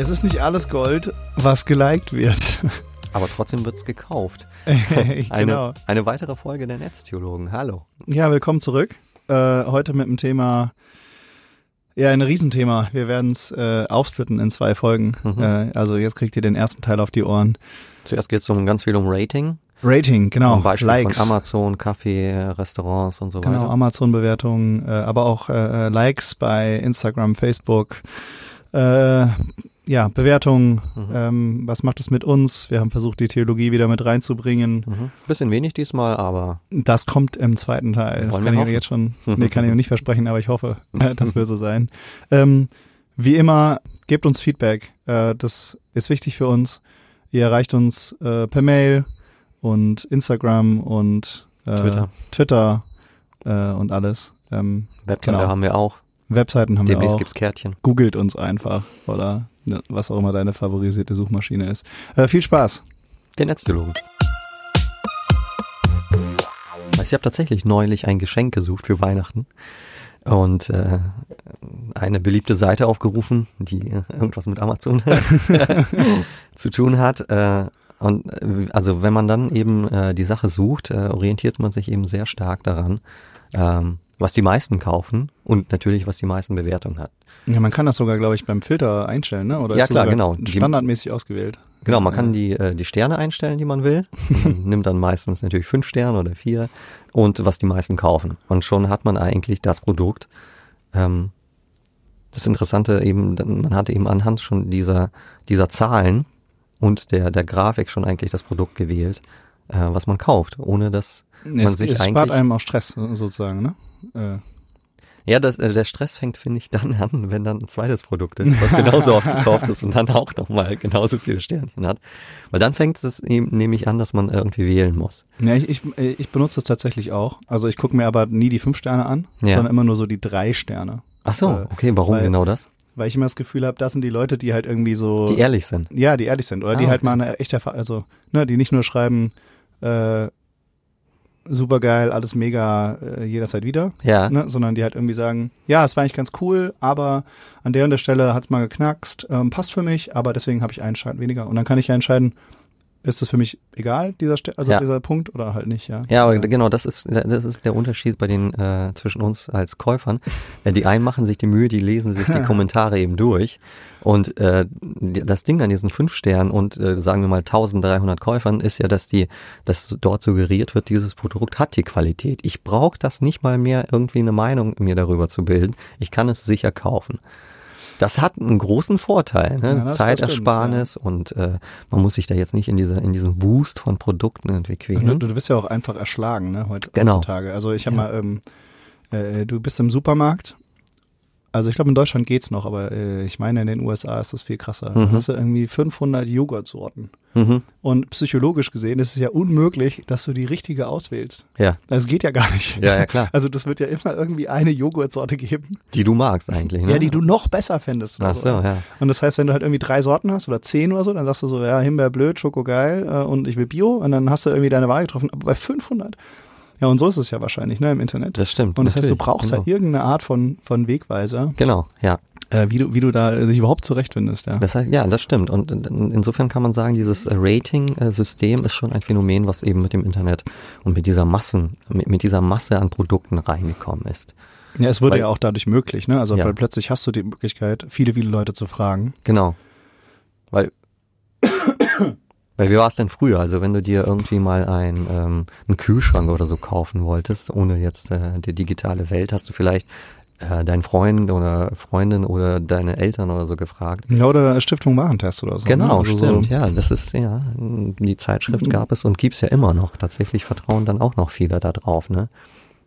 Es ist nicht alles Gold, was geliked wird. Aber trotzdem wird's gekauft. genau. Eine, eine weitere Folge der Netztheologen. Hallo. Ja, willkommen zurück. Äh, heute mit dem Thema, ja, ein Riesenthema. Wir werden es äh, aufsplitten in zwei Folgen. Mhm. Äh, also jetzt kriegt ihr den ersten Teil auf die Ohren. Zuerst geht's um ganz viel um Rating. Rating, genau. Zum Beispiel Likes. von Amazon, Kaffee, Restaurants und so Genau, weiter. Amazon-Bewertungen, äh, aber auch äh, äh, Likes bei Instagram, Facebook. Äh, ja, Bewertungen, Mhm. ähm, was macht es mit uns? Wir haben versucht, die Theologie wieder mit reinzubringen. Mhm. Bisschen wenig diesmal, aber Das kommt im zweiten Teil. Das kann ich hoffen. jetzt schon, nee, kann ich noch nicht versprechen, aber ich hoffe, äh, das wird so sein. Ähm, wie immer, gebt uns Feedback. Äh, das ist wichtig für uns. Ihr erreicht uns äh, per Mail und Instagram und äh, Twitter. Twitter äh, und alles. Ähm, Webseite Genau. haben wir auch. Webseiten haben wir Demnächst auch. gibt's Kärtchen. Googelt uns einfach oder ne, was auch immer deine favorisierte Suchmaschine ist. Äh, viel Spaß. Der. Also Ich habe tatsächlich neulich ein Geschenk gesucht für Weihnachten und äh, eine beliebte Seite aufgerufen, die äh, irgendwas mit Amazon zu tun hat. Äh, und äh, also wenn man dann eben äh, die Sache sucht, äh, orientiert man sich eben sehr stark daran, ähm, was die meisten kaufen und natürlich was die meisten Bewertungen hat. Ja, man kann das sogar, glaube ich, beim Filter einstellen, ne? Oder Ja, klar, genau. Die- Standardmäßig ausgewählt. Genau, man kann die, äh, die Sterne einstellen, die man will. Man nimmt dann meistens natürlich fünf Sterne oder vier und was die meisten kaufen. Und schon hat man eigentlich das Produkt. Ähm, das Interessante eben, man hatte eben anhand schon dieser, dieser Zahlen und der, der Grafik schon eigentlich das Produkt gewählt, äh, was man kauft, ohne dass man es, sich es spart eigentlich. einem auch Stress so- sozusagen, ne? Äh, Ja, das, äh, der Stress fängt, finde ich, dann an, wenn dann ein zweites Produkt ist, was genauso oft gekauft ist und dann auch nochmal genauso viele Sternchen hat. Weil dann fängt es eben nämlich an, dass man irgendwie wählen muss. ja, ich, ich, ich benutze es tatsächlich auch. Also ich gucke mir aber nie die fünf Sterne an, Ja. sondern immer nur so die drei Sterne. Ach so, Äh, okay, warum weil- genau das? Weil ich immer das Gefühl habe, das sind die Leute, die halt irgendwie so. Die ehrlich sind. ja, die ehrlich sind. Oder die Ah, halt okay. mal eine echte Erfahrung, also, ne, die nicht nur schreiben, äh, super geil, alles mega, äh, jederzeit wieder. Ja, ne, sondern die halt irgendwie sagen, ja, es war eigentlich ganz cool, aber an der und der Stelle hat's mal geknackst, ähm, passt für mich, aber deswegen habe ich einen Schein weniger. Und dann kann ich ja entscheiden, ist es für mich egal, dieser Ste also Ja. dieser Punkt oder halt nicht, ja. ja, aber genau, das ist das ist der Unterschied bei den äh, zwischen uns als Käufern. Äh, die einen machen sich die Mühe, die lesen sich die Kommentare eben durch. Und äh, das Ding an diesen fünf Sternen und äh, sagen wir mal 1300 Käufern ist ja, dass die, dass dort suggeriert wird, dieses Produkt hat die Qualität. Ich brauche das nicht mal mehr irgendwie eine Meinung mir darüber zu bilden. Ich kann es sicher kaufen. Das hat einen großen Vorteil, ne? Ja, das- das Zeitersparnis und äh, man muss sich da jetzt nicht in dieser in diesem Boost von Produkten irgendwie Du, quälen. du bist ja auch einfach erschlagen, ne, heute, Genau. heutzutage. Also ich habe Ja. mal, ähm, äh, du bist im Supermarkt. Also ich glaube, in Deutschland geht's noch, aber äh, ich meine, in den USA ist das viel krasser. Da Mhm. hast du irgendwie 500 Joghurtsorten. Mhm. Und psychologisch gesehen ist es ja unmöglich, dass du die richtige auswählst. Ja, Das geht ja gar nicht. ja, ja klar. Also das wird ja immer irgendwie eine Joghurtsorte geben, Die du magst eigentlich, ne? ja, die du noch besser findest. oder Ach so, ja. Und das heißt, wenn du halt irgendwie drei Sorten hast oder zehn oder so, dann sagst du so, ja, Himbeer blöd, Schoko geil äh, und ich will Bio und dann hast du irgendwie deine Wahl getroffen. Aber bei 500, ja, und so ist es ja wahrscheinlich, ne, im Internet. Das stimmt. und das heißt, du brauchst genau. halt irgendeine Art von, von Wegweiser, Genau, ja. äh, wie du, wie du da dich überhaupt zurechtfindest, ja. Das heißt, ja, das stimmt. Und in- insofern kann man sagen, dieses Rating-System ist schon ein Phänomen, was eben mit dem Internet und mit dieser Massen, mit, mit dieser Masse an Produkten reingekommen ist. Ja, es wurde Weil- ja auch dadurch möglich, ne? Also Ja. weil plötzlich hast du die Möglichkeit, viele, viele Leute zu fragen. Genau. Weil, weil wie war es denn früher? Also wenn du dir irgendwie mal ein, ähm, einen Kühlschrank oder so kaufen wolltest, ohne jetzt äh, die digitale Welt, hast du vielleicht äh, deinen Freund oder Freundin oder deine Eltern oder so gefragt. Ja, oder Stiftung Warentest oder so. Genau, ne? also stimmt. So, Ja, das ist, ja, die Zeitschrift gab es und gibt's ja immer noch. Tatsächlich vertrauen dann auch noch viele da drauf, ne?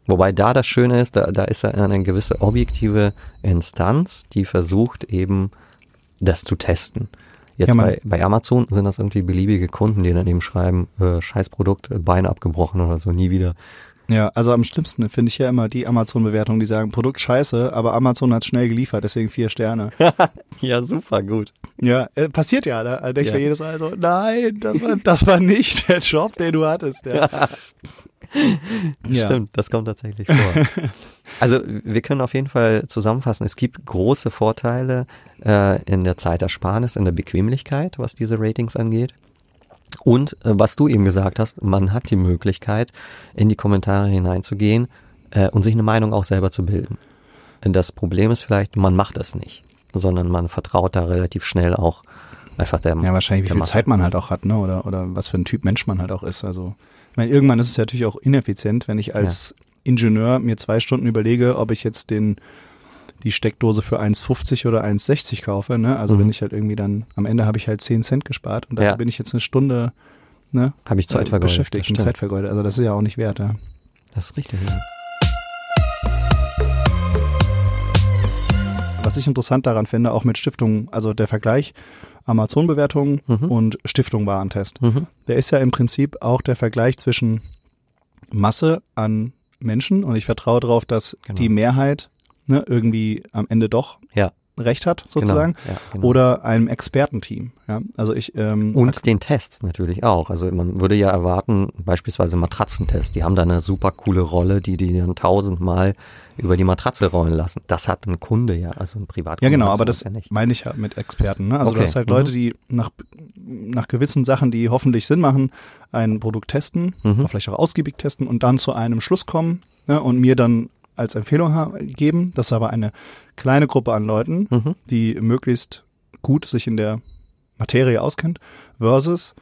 Wobei da das Schöne ist, da, da ist ja eine gewisse objektive Instanz, die versucht eben das zu testen. Jetzt Ja, bei, bei Amazon sind das irgendwie beliebige Kunden, die dann eben schreiben, äh, Scheißprodukt, äh, Beine abgebrochen oder so, nie wieder. Ja, also am schlimmsten finde ich ja immer die Amazon-Bewertungen, die sagen, Produkt scheiße, aber Amazon hat schnell geliefert, deswegen vier Sterne. ja, super gut. ja, äh, passiert ja, da denke ich Ja. mir jedes Mal so, nein, das war, das war nicht der Job, den du hattest. Ja. Ja. Stimmt, das kommt tatsächlich vor. Also wir können auf jeden Fall zusammenfassen, es gibt große Vorteile äh, in der Zeitersparnis, in der Bequemlichkeit, was diese Ratings angeht. Und äh, was du eben gesagt hast, man hat die Möglichkeit, in die Kommentare hineinzugehen äh, und sich eine Meinung auch selber zu bilden. Das Problem ist vielleicht, man macht das nicht, sondern man vertraut da relativ schnell auch einfach der Ja, wahrscheinlich, wie viel Masse. Zeit man halt auch hat, ne? Oder, oder was für ein Typ Mensch man halt auch ist. Also, ich meine, irgendwann ist es ja natürlich auch ineffizient, wenn ich als Ingenieur mir zwei Stunden überlege, ob ich jetzt den die Steckdose für 1,50 oder 1,60 kaufe, ne? Also Mhm. wenn ich halt irgendwie dann, am Ende habe ich halt 10 Cent gespart und da Ja. bin ich jetzt eine Stunde, ne? Habe ich Zeit äh, vergeudet. beschäftigt und. Zeit vergeudet. Also das ist ja auch nicht wert, ja. Das ist richtig. Ja. Was ich interessant daran finde, auch mit Stiftungen, also der Vergleich Amazon-Bewertungen Mhm. und Stiftung-Warentest. Mhm. Der ist ja im Prinzip auch der Vergleich zwischen Masse an Menschen und ich vertraue darauf, dass Genau. die Mehrheit ne, irgendwie am Ende doch. Recht hat, sozusagen. Genau. Ja, genau. Oder einem Expertenteam. Ja? Also ich ähm, Und den Tests natürlich auch. Also man würde ja erwarten, beispielsweise Matratzentests, die haben da eine super coole Rolle, die die dann tausendmal über die Matratze rollen lassen. Das hat ein Kunde ja, also ein Privatkunde. Ja, genau, aber das ja nicht. meine ich ja mit Experten. Ne? Also Okay, du hast halt mhm. Leute, die nach, nach gewissen Sachen, die hoffentlich Sinn machen, ein Produkt testen, Mhm. vielleicht auch ausgiebig testen und dann zu einem Schluss kommen ne? und mir dann als Empfehlung geben. Das ist aber eine kleine Gruppe an Leuten, Mhm. die möglichst gut sich in der Materie auskennt, versus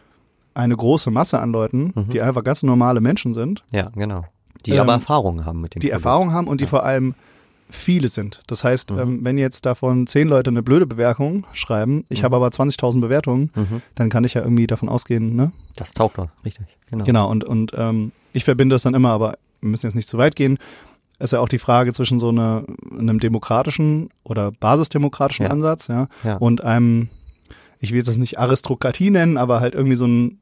eine große Masse an Leuten, Mhm. die einfach ganz normale Menschen sind, Ja, genau. Die Ähm, aber Erfahrungen haben mit dem die Produkt. Erfahrung haben und die Ja. vor allem viele sind. Das heißt, Mhm. ähm, wenn jetzt davon zehn Leute eine blöde Bewertung schreiben, ich Mhm. habe aber 20.000 Bewertungen, Mhm. dann kann ich ja irgendwie davon ausgehen, ne? Das taugt doch, richtig. Genau. Genau, und, und ähm, ich verbinde das dann immer, aber wir müssen jetzt nicht zu weit gehen. Es ist ja auch die Frage zwischen so einer, einem demokratischen oder basisdemokratischen Ja. Ansatz, ja, Ja. und einem, ich will jetzt das nicht Aristokratie nennen, aber halt irgendwie so ein,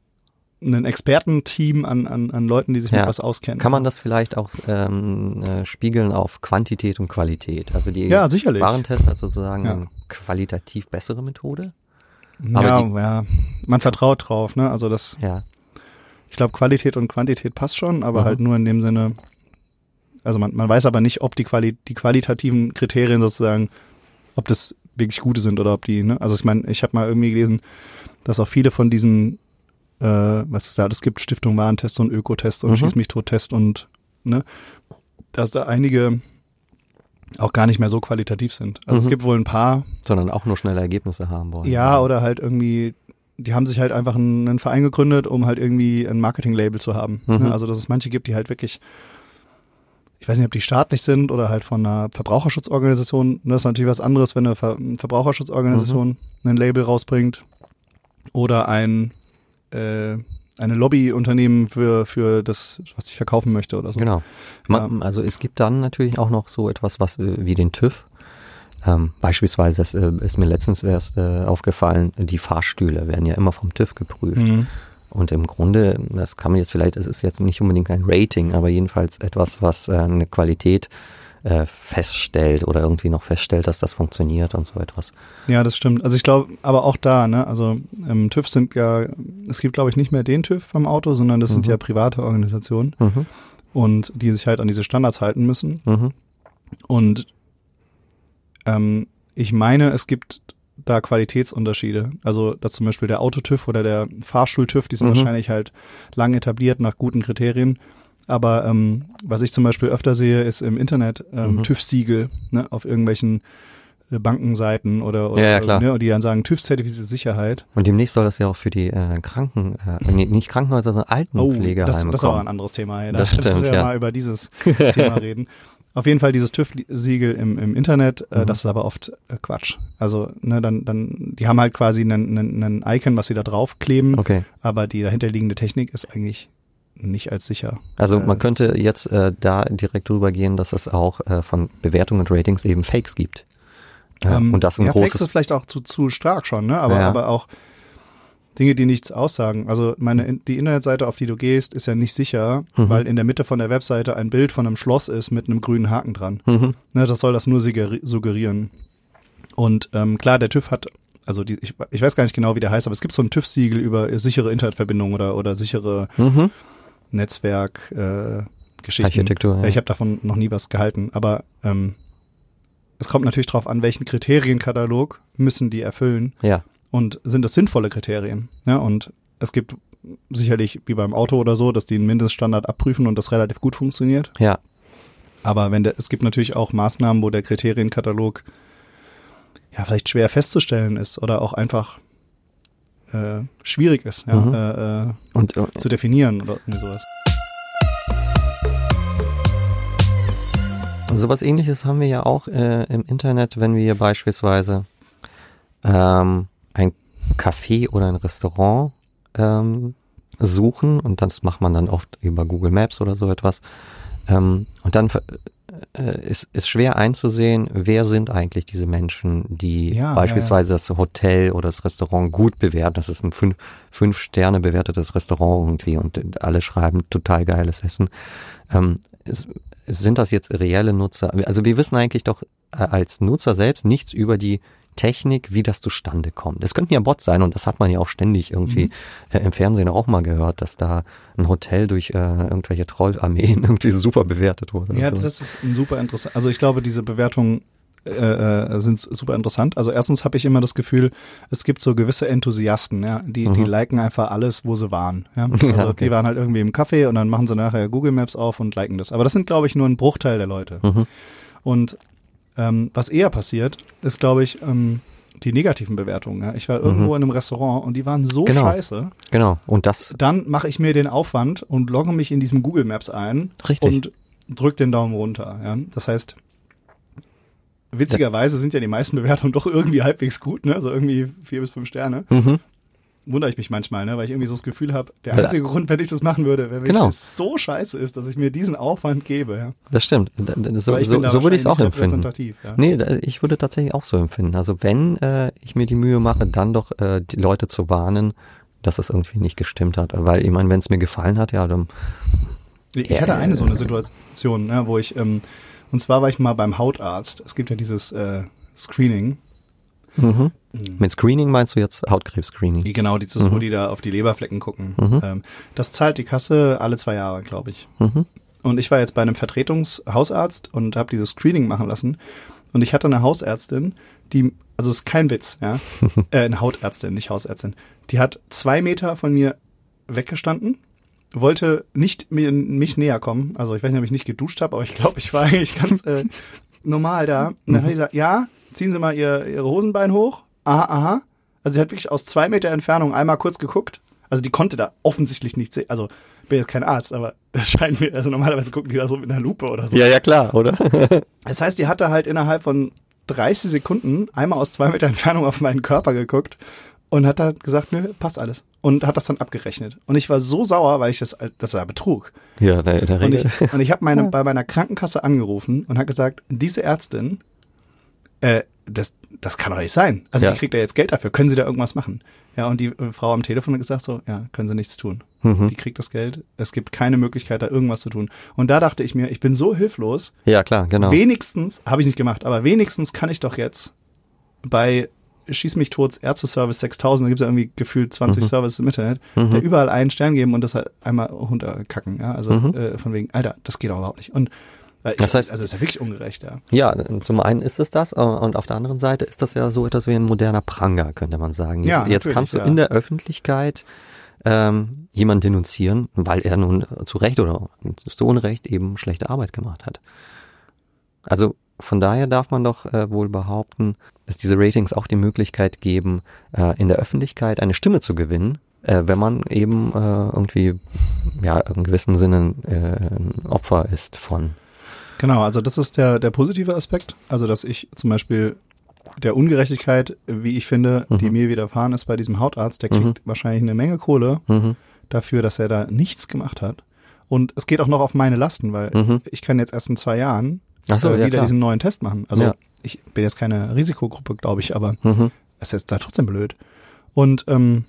ein Expertenteam an, an, an Leuten, die sich Ja. mit was auskennen. Kann man das vielleicht auch ähm, äh, spiegeln auf Quantität und Qualität? Also die Ja, sicherlich. Warentest hat sozusagen Ja. eine qualitativ bessere Methode? aber ja, die- ja, man vertraut drauf, ne? Also das, Ja. ich glaube, Qualität und Quantität passt schon, aber Mhm. halt nur in dem Sinne, also man, man weiß aber nicht, ob die, Quali die qualitativen Kriterien sozusagen, ob das wirklich gute sind oder ob die, ne? Also ich meine, ich habe mal irgendwie gelesen, dass auch viele von diesen, äh, was es da alles gibt, Stiftung Warentest und Ökotest und Mhm. Schieß mich tot Test und, ne? Dass da einige auch gar nicht mehr so qualitativ sind. Also es Mhm. gibt wohl ein paar, Sondern auch nur schnelle Ergebnisse haben wollen. ja, oder halt irgendwie, die haben sich halt einfach einen, einen Verein gegründet, um halt irgendwie ein Marketing-Label zu haben. Mhm. Ne? Also dass es manche gibt, die halt wirklich, ich weiß nicht, ob die staatlich sind oder halt von einer Verbraucherschutzorganisation. Das ist natürlich was anderes, wenn eine Ver Verbraucherschutzorganisation ein Label rausbringt oder ein äh, eine Lobbyunternehmen für für das, was ich verkaufen möchte oder so. Genau. Man, Also es gibt dann natürlich auch noch so etwas, was äh, wie den TÜV. Ähm, beispielsweise, das äh, ist mir letztens erst äh, aufgefallen, die Fahrstühle werden ja immer vom TÜV geprüft. Mhm. Und im Grunde, das kann man jetzt vielleicht, es ist jetzt nicht unbedingt ein Rating, aber jedenfalls etwas, was äh, eine Qualität äh, feststellt oder irgendwie noch feststellt, dass das funktioniert und so etwas. Ja, das stimmt. Also ich glaube, aber auch da, ne, also ähm, TÜV sind ja, es gibt glaube ich nicht mehr den TÜV am Auto, sondern das sind Mhm. ja private Organisationen Mhm. und die sich halt an diese Standards halten müssen. Mhm. Und ähm, ich meine, es gibt da Qualitätsunterschiede. Also dass zum Beispiel der Autotüv oder der Fahrstuhl-TÜV, die sind Mhm. wahrscheinlich halt lang etabliert nach guten Kriterien. Aber ähm, was ich zum Beispiel öfter sehe, ist im Internet ähm, Mhm. TÜV-Siegel ne, auf irgendwelchen äh, Bankenseiten oder, oder Ja, ja. Ne, und die dann sagen TÜV-zertifizierte Sicherheit. Und demnächst soll das ja auch für die äh, Kranken, äh, nee, nicht Krankenhäuser, sondern Altenpflegeheime Oh, das, das ist aber ein kommen. anderes Thema. Das Da müssen stimmt, wir ja. mal über dieses Thema reden. Auf jeden Fall dieses TÜV-Siegel im, im Internet, äh, Mhm. das ist aber oft äh, Quatsch. Also, ne, dann, dann, die haben halt quasi einen, einen, einen Icon, was sie da draufkleben, Okay. aber die dahinterliegende Technik ist eigentlich nicht als sicher. Also Äh, man könnte jetzt äh, da direkt drüber gehen, dass es auch äh, von Bewertungen und Ratings eben Fakes gibt. Äh, ähm, und das ein ja, Fakes großes ist vielleicht auch zu, zu stark schon, ne? Aber, Ja. aber auch Dinge, die nichts aussagen. Also meine, die Internetseite, auf die du gehst, ist ja nicht sicher, Mhm. weil in der Mitte von der Webseite ein Bild von einem Schloss ist mit einem grünen Haken dran. Mhm. Ne, das soll das nur suggeri- suggerieren. Und ähm, klar, der TÜV hat, also die, ich, ich weiß gar nicht genau, wie der heißt, aber es gibt so ein TÜV-Siegel über sichere Internetverbindungen oder, oder sichere Mhm. Netzwerk, äh, Geschichten. Architektur, ja. Ich habe davon noch nie was gehalten, aber ähm, es kommt natürlich darauf an, welchen Kriterienkatalog müssen die erfüllen Ja, und sind das sinnvolle Kriterien. Ja, und es gibt sicherlich wie beim Auto oder so, dass die einen Mindeststandard abprüfen und das relativ gut funktioniert. ja, Aber wenn der, es gibt natürlich auch Maßnahmen, wo der Kriterienkatalog ja vielleicht schwer festzustellen ist oder auch einfach äh, schwierig ist, ja, Mhm. äh, äh, und äh, zu definieren oder sowas. Und sowas ähnliches haben wir ja auch äh, im Internet, wenn wir beispielsweise ähm, ein Café oder ein Restaurant ähm, suchen und das macht man dann oft über Google Maps oder so etwas. Ähm, und dann äh, ist, ist schwer einzusehen, wer sind eigentlich diese Menschen, die Ja, beispielsweise das Hotel oder das Restaurant gut bewerten. Das ist ein fünf, fünf Sterne bewertetes Restaurant irgendwie und alle schreiben total geiles Essen. Ähm, es, sind das jetzt reelle Nutzer? Also wir wissen eigentlich doch äh, als Nutzer selbst nichts über die Technik, wie das zustande kommt. Es könnten ja Bots sein und das hat man ja auch ständig irgendwie Mhm. äh, im Fernsehen auch mal gehört, dass da ein Hotel durch äh, irgendwelche Trollarmeen irgendwie super bewertet wurde. Ja, so. das ist ein super interessant. Also ich glaube, diese Bewertungen äh, äh, sind super interessant. Also erstens habe ich immer das Gefühl, es gibt so gewisse Enthusiasten, ja, die, die Mhm. liken einfach alles, wo sie waren. Ja? Also Ja, okay. die waren halt irgendwie im Café und dann machen sie nachher Google Maps auf und liken das. Aber das sind, glaube ich, nur ein Bruchteil der Leute. Mhm. Und ähm, was eher passiert, ist, glaube ich, ähm, die negativen Bewertungen. Ja? Ich war irgendwo in einem Restaurant und die waren so Mhm. Genau. scheiße. Genau. Und das, Dann mache ich mir den Aufwand und logge mich in diesem Google Maps ein Richtig. und drück den Daumen runter. Ja? Das heißt, witzigerweise sind ja die meisten Bewertungen doch irgendwie halbwegs gut, ne? Also irgendwie vier bis fünf Sterne. mhm. Wundere ich mich manchmal, ne? Weil ich irgendwie so das Gefühl habe, der einzige Grund, wenn ich das machen würde, wäre, wenn Genau. es so scheiße ist, dass ich mir diesen Aufwand gebe. Ja? das stimmt. So, so, da so würde ich es auch empfinden. Ja? Nee, ich würde tatsächlich auch so empfinden. Also wenn äh, ich mir die Mühe mache, dann doch äh, die Leute zu warnen, dass es irgendwie nicht gestimmt hat. Weil ich meine, wenn es mir gefallen hat, ja, dann Ich Ja, hatte eine äh, so eine Situation, ne, wo ich, ähm, und zwar war ich mal beim Hautarzt. Es gibt ja dieses äh, Screening. Mhm. mit Screening meinst du jetzt Hautkrebs-Screening? Genau, dieses, wo Mhm. die da auf die Leberflecken gucken. Mhm. Ähm, das zahlt die Kasse alle zwei Jahre, glaube ich. Mhm. Und ich war jetzt bei einem Vertretungshausarzt und habe dieses Screening machen lassen. Und ich hatte eine Hausärztin, die, also es ist kein Witz, ja, äh, eine Hautärztin, nicht Hausärztin. Die hat zwei Meter von mir weggestanden, wollte nicht mir, mich näher kommen. Also ich weiß nicht, ob ich nicht geduscht habe, aber ich glaube, ich war eigentlich ganz äh, normal da. Und dann hat die gesagt, ja, ziehen Sie mal ihr, Ihre Hosenbein hoch. Aha, aha. Also sie hat wirklich aus zwei Meter Entfernung einmal kurz geguckt. Also die konnte da offensichtlich nicht sehen. Also ich bin jetzt kein Arzt, aber das scheint mir, also normalerweise gucken die da so mit einer Lupe oder so. Ja, ja, klar, oder? Das heißt, die hatte halt innerhalb von 30 Sekunden einmal aus zwei Meter Entfernung auf meinen Körper geguckt und hat dann gesagt, nö, passt alles. Und hat das dann abgerechnet. Und ich war so sauer, weil ich das, das war Betrug. ja, in der, der Und Regel. ich, und ich habe meine, bei meiner Krankenkasse angerufen und habe gesagt, diese Ärztin, äh, das, das kann doch nicht sein. Also Ja. die kriegt ja jetzt Geld dafür. Können Sie da irgendwas machen? Ja, und die äh, Frau am Telefon hat gesagt so, ja, können Sie nichts tun. Mhm. Die kriegt das Geld. Es gibt keine Möglichkeit, da irgendwas zu tun. Und da dachte ich mir, ich bin so hilflos. Ja, klar, genau. Wenigstens, habe ich nicht gemacht, aber wenigstens kann ich doch jetzt bei Schieß mich tot, Ärzteservice 6000, da gibt es ja irgendwie gefühlt 20 Mhm. Services im Internet, Mhm. da überall einen Stern geben und das halt einmal runterkacken. Ja? Also Mhm. äh, von wegen, Alter, das geht doch überhaupt nicht. Und Das heißt- also ist ja wirklich ungerecht, ja. Ja, zum einen ist es das äh, und auf der anderen Seite ist das ja so etwas wie ein moderner Pranger, könnte man sagen. Jetzt, Ja, jetzt kannst du ja. in der Öffentlichkeit ähm, jemanden denunzieren, weil er nun zu Recht oder zu Unrecht eben schlechte Arbeit gemacht hat. Also von daher darf man doch äh, wohl behaupten, dass diese Ratings auch die Möglichkeit geben, äh, in der Öffentlichkeit eine Stimme zu gewinnen, äh, wenn man eben äh, irgendwie ja in gewissem Sinne äh, ein Opfer ist von Genau, also das ist der, der positive Aspekt. Also, dass ich zum Beispiel der Ungerechtigkeit, wie ich finde, die Mhm. mir widerfahren ist bei diesem Hautarzt, der kriegt Mhm. wahrscheinlich eine Menge Kohle mhm, dafür, dass er da nichts gemacht hat. Und es geht auch noch auf meine Lasten, weil mhm. ich kann jetzt erst in zwei Jahren so, äh, ja, wieder klar. diesen neuen Test machen. Also Ja. ich bin jetzt keine Risikogruppe, glaube ich, aber Mhm. es ist jetzt da trotzdem blöd. Und ähm,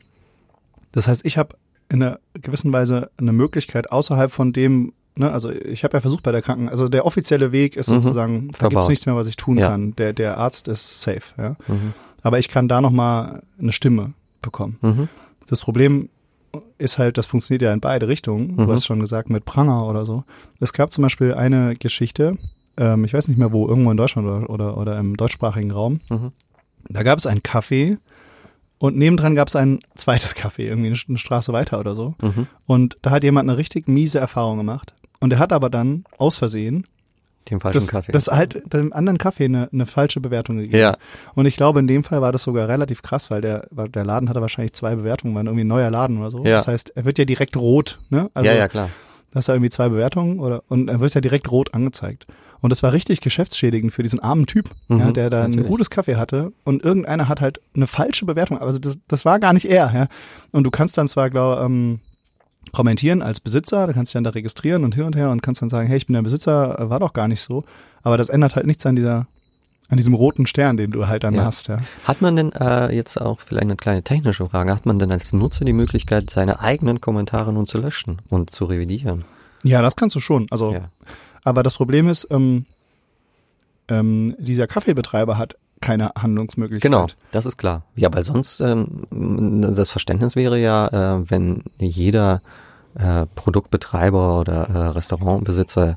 das heißt, ich habe in einer gewissen Weise eine Möglichkeit außerhalb von dem, ne, also ich habe ja versucht bei der Kranken, also der offizielle Weg ist Mhm. sozusagen, da Verbaut. gibt's nichts mehr, was ich tun Ja. kann. Der, der Arzt ist safe, ja. Mhm. Aber ich kann da nochmal eine Stimme bekommen. Mhm. Das Problem ist halt, das funktioniert ja in beide Richtungen. Du Mhm. hast schon gesagt, mit Pranger oder so. Es gab zum Beispiel eine Geschichte, ähm, ich weiß nicht mehr wo, irgendwo in Deutschland oder, oder, oder im deutschsprachigen Raum. Mhm. Da gab es einen Café und nebendran gab es ein zweites Café, irgendwie eine, eine Straße weiter oder so. Mhm. Und da hat jemand eine richtig miese Erfahrung gemacht. Und er hat aber dann aus Versehen Den falschen das, Kaffee. das halt dem anderen Kaffee eine, eine falsche Bewertung gegeben. ja, Und ich glaube, in dem Fall war das sogar relativ krass, weil der, weil der Laden hatte wahrscheinlich zwei Bewertungen, war irgendwie ein neuer Laden oder so. Ja. Das heißt, er wird ja direkt rot, ne? Also, ja, ja, klar. Das hat irgendwie zwei Bewertungen oder, und er wird ja direkt rot angezeigt. Und das war richtig geschäftsschädigend für diesen armen Typ, ja, Mhm, der da ein natürlich. gutes Kaffee hatte und irgendeiner hat halt eine falsche Bewertung. Also das, das war gar nicht er, ja. Und du kannst dann zwar, glaube ähm, kommentieren als Besitzer, du kannst dich dann da registrieren und hin und her und kannst dann sagen, hey, ich bin der Besitzer, war doch gar nicht so. Aber das ändert halt nichts an dieser, an diesem roten Stern, den du halt dann Ja. hast, ja. Hat man denn äh, jetzt auch vielleicht eine kleine technische Frage, hat man denn als Nutzer die Möglichkeit, seine eigenen Kommentare nun zu löschen und zu revidieren? Ja, das kannst du schon. Also, Ja. aber das Problem ist, ähm, ähm, dieser Kaffeebetreiber hat keine Handlungsmöglichkeit. Genau, das ist klar. Ja, weil sonst ähm, das Verständnis wäre ja, äh, wenn jeder äh, Produktbetreiber oder äh, Restaurantbesitzer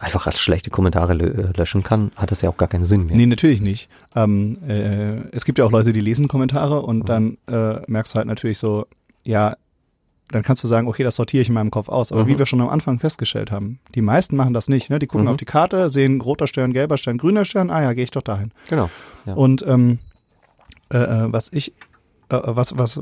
einfach als schlechte Kommentare lö löschen kann, hat das ja auch gar keinen Sinn mehr. Nee, natürlich nicht. Ähm, äh, es gibt ja auch Leute, die lesen Kommentare und Mhm. dann äh, merkst du halt natürlich so, ja, dann kannst du sagen, okay, das sortiere ich in meinem Kopf aus. Aber Mhm. wie wir schon am Anfang festgestellt haben, die meisten machen das nicht. Ne? Die gucken Mhm. auf die Karte, sehen roter Stern, gelber Stern, grüner Stern, ah ja, gehe ich doch dahin. Genau. Ja. Und ähm, äh, äh, was ich, äh, was, was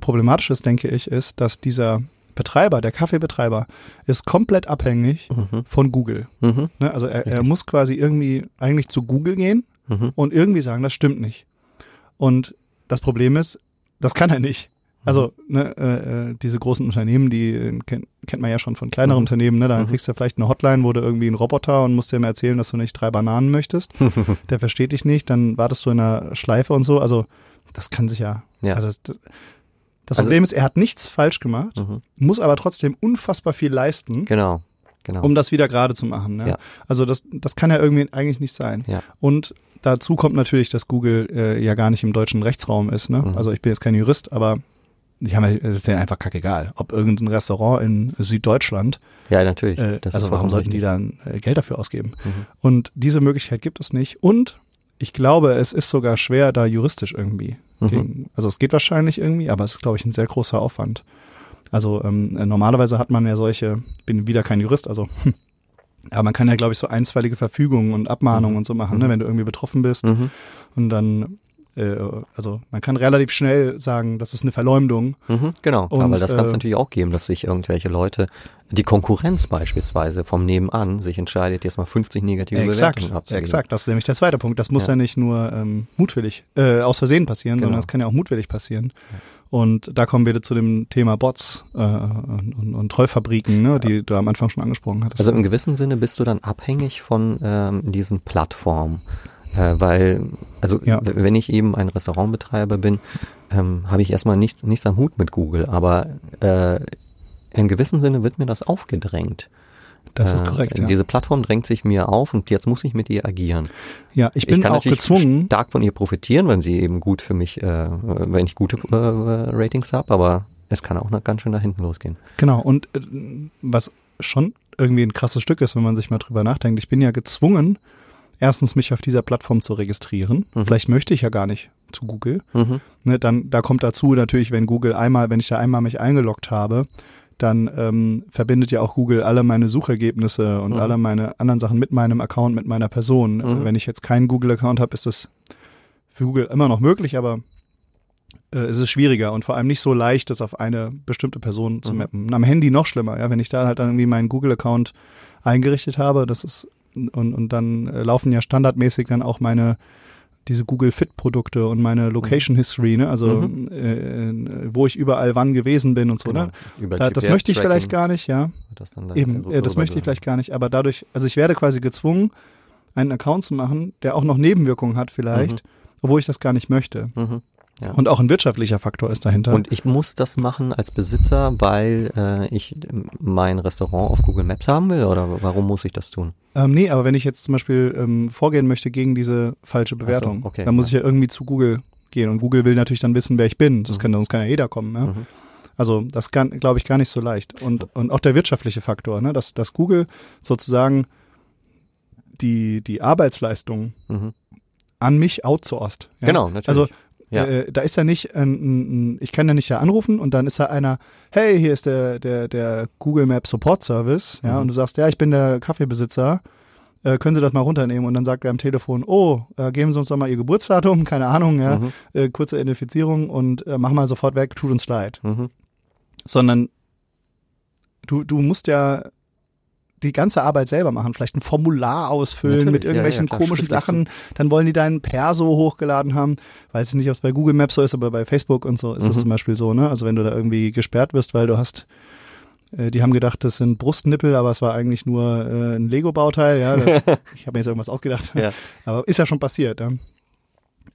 problematisch ist, denke ich, ist, dass dieser Betreiber, der Kaffeebetreiber, ist komplett abhängig Mhm. von Google. Mhm. Ne? Also er, er muss quasi irgendwie eigentlich zu Google gehen Mhm. und irgendwie sagen, das stimmt nicht. Und das Problem ist, das kann er nicht. Also ne, äh, äh, diese großen Unternehmen, die äh, kennt, kennt man ja schon von kleineren Mhm. Unternehmen, ne? da Mhm. kriegst du vielleicht eine Hotline, wo du irgendwie einen Roboter und musst dir mal erzählen, dass du nicht drei Bananen möchtest. Der versteht dich nicht, dann wartest du in einer Schleife und so. Also das kann sich ja. Ja. Also das, das Also- Problem ist, er hat nichts falsch gemacht, Mhm. muss aber trotzdem unfassbar viel leisten, Genau. Genau. um das wieder gerade zu machen. Ne? Ja. Also das, das kann ja irgendwie eigentlich nicht sein. ja. Und dazu kommt natürlich, dass Google äh, ja gar nicht im deutschen Rechtsraum ist. Ne? Mhm. Also ich bin jetzt kein Jurist, aber die haben ja, es ist denen einfach kackegal. Ob irgendein Restaurant in Süddeutschland, ja, natürlich. äh, das also ist warum sollten die dann äh, Geld dafür ausgeben? Mhm. Und diese Möglichkeit gibt es nicht. Und ich glaube, es ist sogar schwer, da juristisch irgendwie. Mhm. Gegen, also es geht wahrscheinlich irgendwie, aber es ist, glaube ich, ein sehr großer Aufwand. Also ähm, äh, normalerweise hat man ja solche, bin wieder kein Jurist, also hm, aber man kann ja, glaube ich, so einstweilige Verfügungen und Abmahnungen Mhm. und so machen, Mhm. ne, wenn du irgendwie betroffen bist. Mhm. Und dann, äh, also man kann relativ schnell sagen, das ist eine Verleumdung. Mhm, genau, Und, aber das kann es äh, natürlich auch geben, dass sich irgendwelche Leute, die Konkurrenz beispielsweise vom Nebenan, sich entscheidet, jetzt mal 50 negative Exakt, Bewertungen abzugeben. exakt. Das ist nämlich der zweite Punkt. Das muss ja, Ja. nicht nur ähm, mutwillig, äh, aus Versehen passieren, Genau. sondern es kann ja auch mutwillig passieren. Und da kommen wir zu dem Thema Bots äh, und, und, und Trollfabriken, ne, die du am Anfang schon angesprochen hattest. Also im gewissen Sinne bist du dann abhängig von ähm, diesen Plattformen. Äh, weil, also Ja. wenn ich eben ein Restaurantbetreiber bin, ähm, habe ich erstmal nichts, nichts am Hut mit Google, aber äh, im gewissen Sinne wird mir das aufgedrängt. das ist Äh, korrekt. Ja. Diese Plattform drängt sich mir auf und jetzt muss ich mit ihr agieren. ja, ich bin kann auch natürlich gezwungen. stark von ihr profitieren, wenn sie eben gut für mich, äh, wenn ich gute äh, Ratings habe, aber es kann auch noch ganz schön nach hinten losgehen. Genau. Und äh, was schon irgendwie ein krasses Stück ist, wenn man sich mal drüber nachdenkt. Ich bin ja gezwungen, erstens mich auf dieser Plattform zu registrieren. Mhm. Vielleicht möchte ich ja gar nicht zu Google. Mhm. Ne, dann, da kommt dazu natürlich, wenn Google einmal, wenn ich da einmal mich eingeloggt habe, dann ähm, verbindet ja auch Google alle meine Suchergebnisse und Mhm. alle meine anderen Sachen mit meinem Account, mit meiner Person. Mhm. Wenn ich jetzt keinen Google-Account habe, ist das für Google immer noch möglich, aber äh, es ist schwieriger und vor allem nicht so leicht, das auf eine bestimmte Person zu Mhm. mappen. Und am Handy noch schlimmer, ja, wenn ich da halt dann irgendwie meinen Google-Account eingerichtet habe, das ist und, und dann äh, laufen ja standardmäßig dann auch meine diese Google Fit Produkte und meine Location History, ne? also Mhm. äh, wo ich überall wann gewesen bin und so, Genau. ne? Über Da, das möchte ich vielleicht gar nicht, ja. Das dann da Eben, äh, das möchte ich vielleicht gar nicht, aber dadurch, also ich werde quasi gezwungen, einen Account zu machen, der auch noch Nebenwirkungen hat vielleicht, obwohl ich das gar nicht möchte. Mhm. Ja. Und auch ein wirtschaftlicher Faktor ist dahinter. Und ich muss das machen als Besitzer, weil äh, ich mein Restaurant auf Google Maps haben will oder warum muss ich das tun? ähm, nee, aber wenn ich jetzt zum Beispiel ähm, vorgehen möchte gegen diese falsche Bewertung, okay, dann muss ja. ich ja irgendwie zu Google gehen. Und Google will natürlich dann wissen, wer ich bin. Das Mhm. kann, sonst kann ja jeder kommen. Ja? Mhm. Also das kann, glaube ich, gar nicht so leicht. Und, und auch der wirtschaftliche Faktor, ne? dass, dass Google sozusagen die, die Arbeitsleistung Mhm. an mich outsourced. Ja? Genau, natürlich. Also Ja. äh, da ist ja nicht, ein, ein, ich kann ja nicht da anrufen und dann ist da einer, hey, hier ist der, der, der Google Map Support Service, ja, Mhm. und du sagst, ja, ich bin der Kaffeebesitzer, äh, können Sie das mal runternehmen? Und dann sagt er am Telefon, oh, äh, geben Sie uns doch mal Ihr Geburtsdatum, keine Ahnung, ja, Mhm. äh, kurze Identifizierung und äh, mach mal sofort weg, tut uns leid. Mhm. Sondern du, du musst ja die ganze Arbeit selber machen, vielleicht ein Formular ausfüllen Natürlich, mit ja, ja, irgendwelchen klar, komischen Sachen, dann wollen die deinen Perso hochgeladen haben. Weiß nicht, ob es bei Google Maps so ist, aber bei Facebook und so ist es Mhm. zum Beispiel so, ne? Also wenn du da irgendwie gesperrt wirst, weil du hast, äh, die haben gedacht, das sind Brustnippel, aber es war eigentlich nur äh, ein Lego-Bauteil, ja. Das, ich habe mir jetzt irgendwas ausgedacht. Ja. Aber ist ja schon passiert, ja.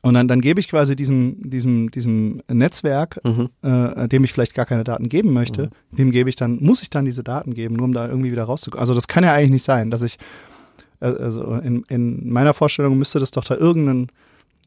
Und dann, dann gebe ich quasi diesem, diesem, diesem Netzwerk, Mhm. äh, dem ich vielleicht gar keine Daten geben möchte, dem gebe ich dann, muss ich dann diese Daten geben, nur um da irgendwie wieder rauszukommen. Also das kann ja eigentlich nicht sein, dass ich, äh, also in, in meiner Vorstellung müsste das doch da irgendeinen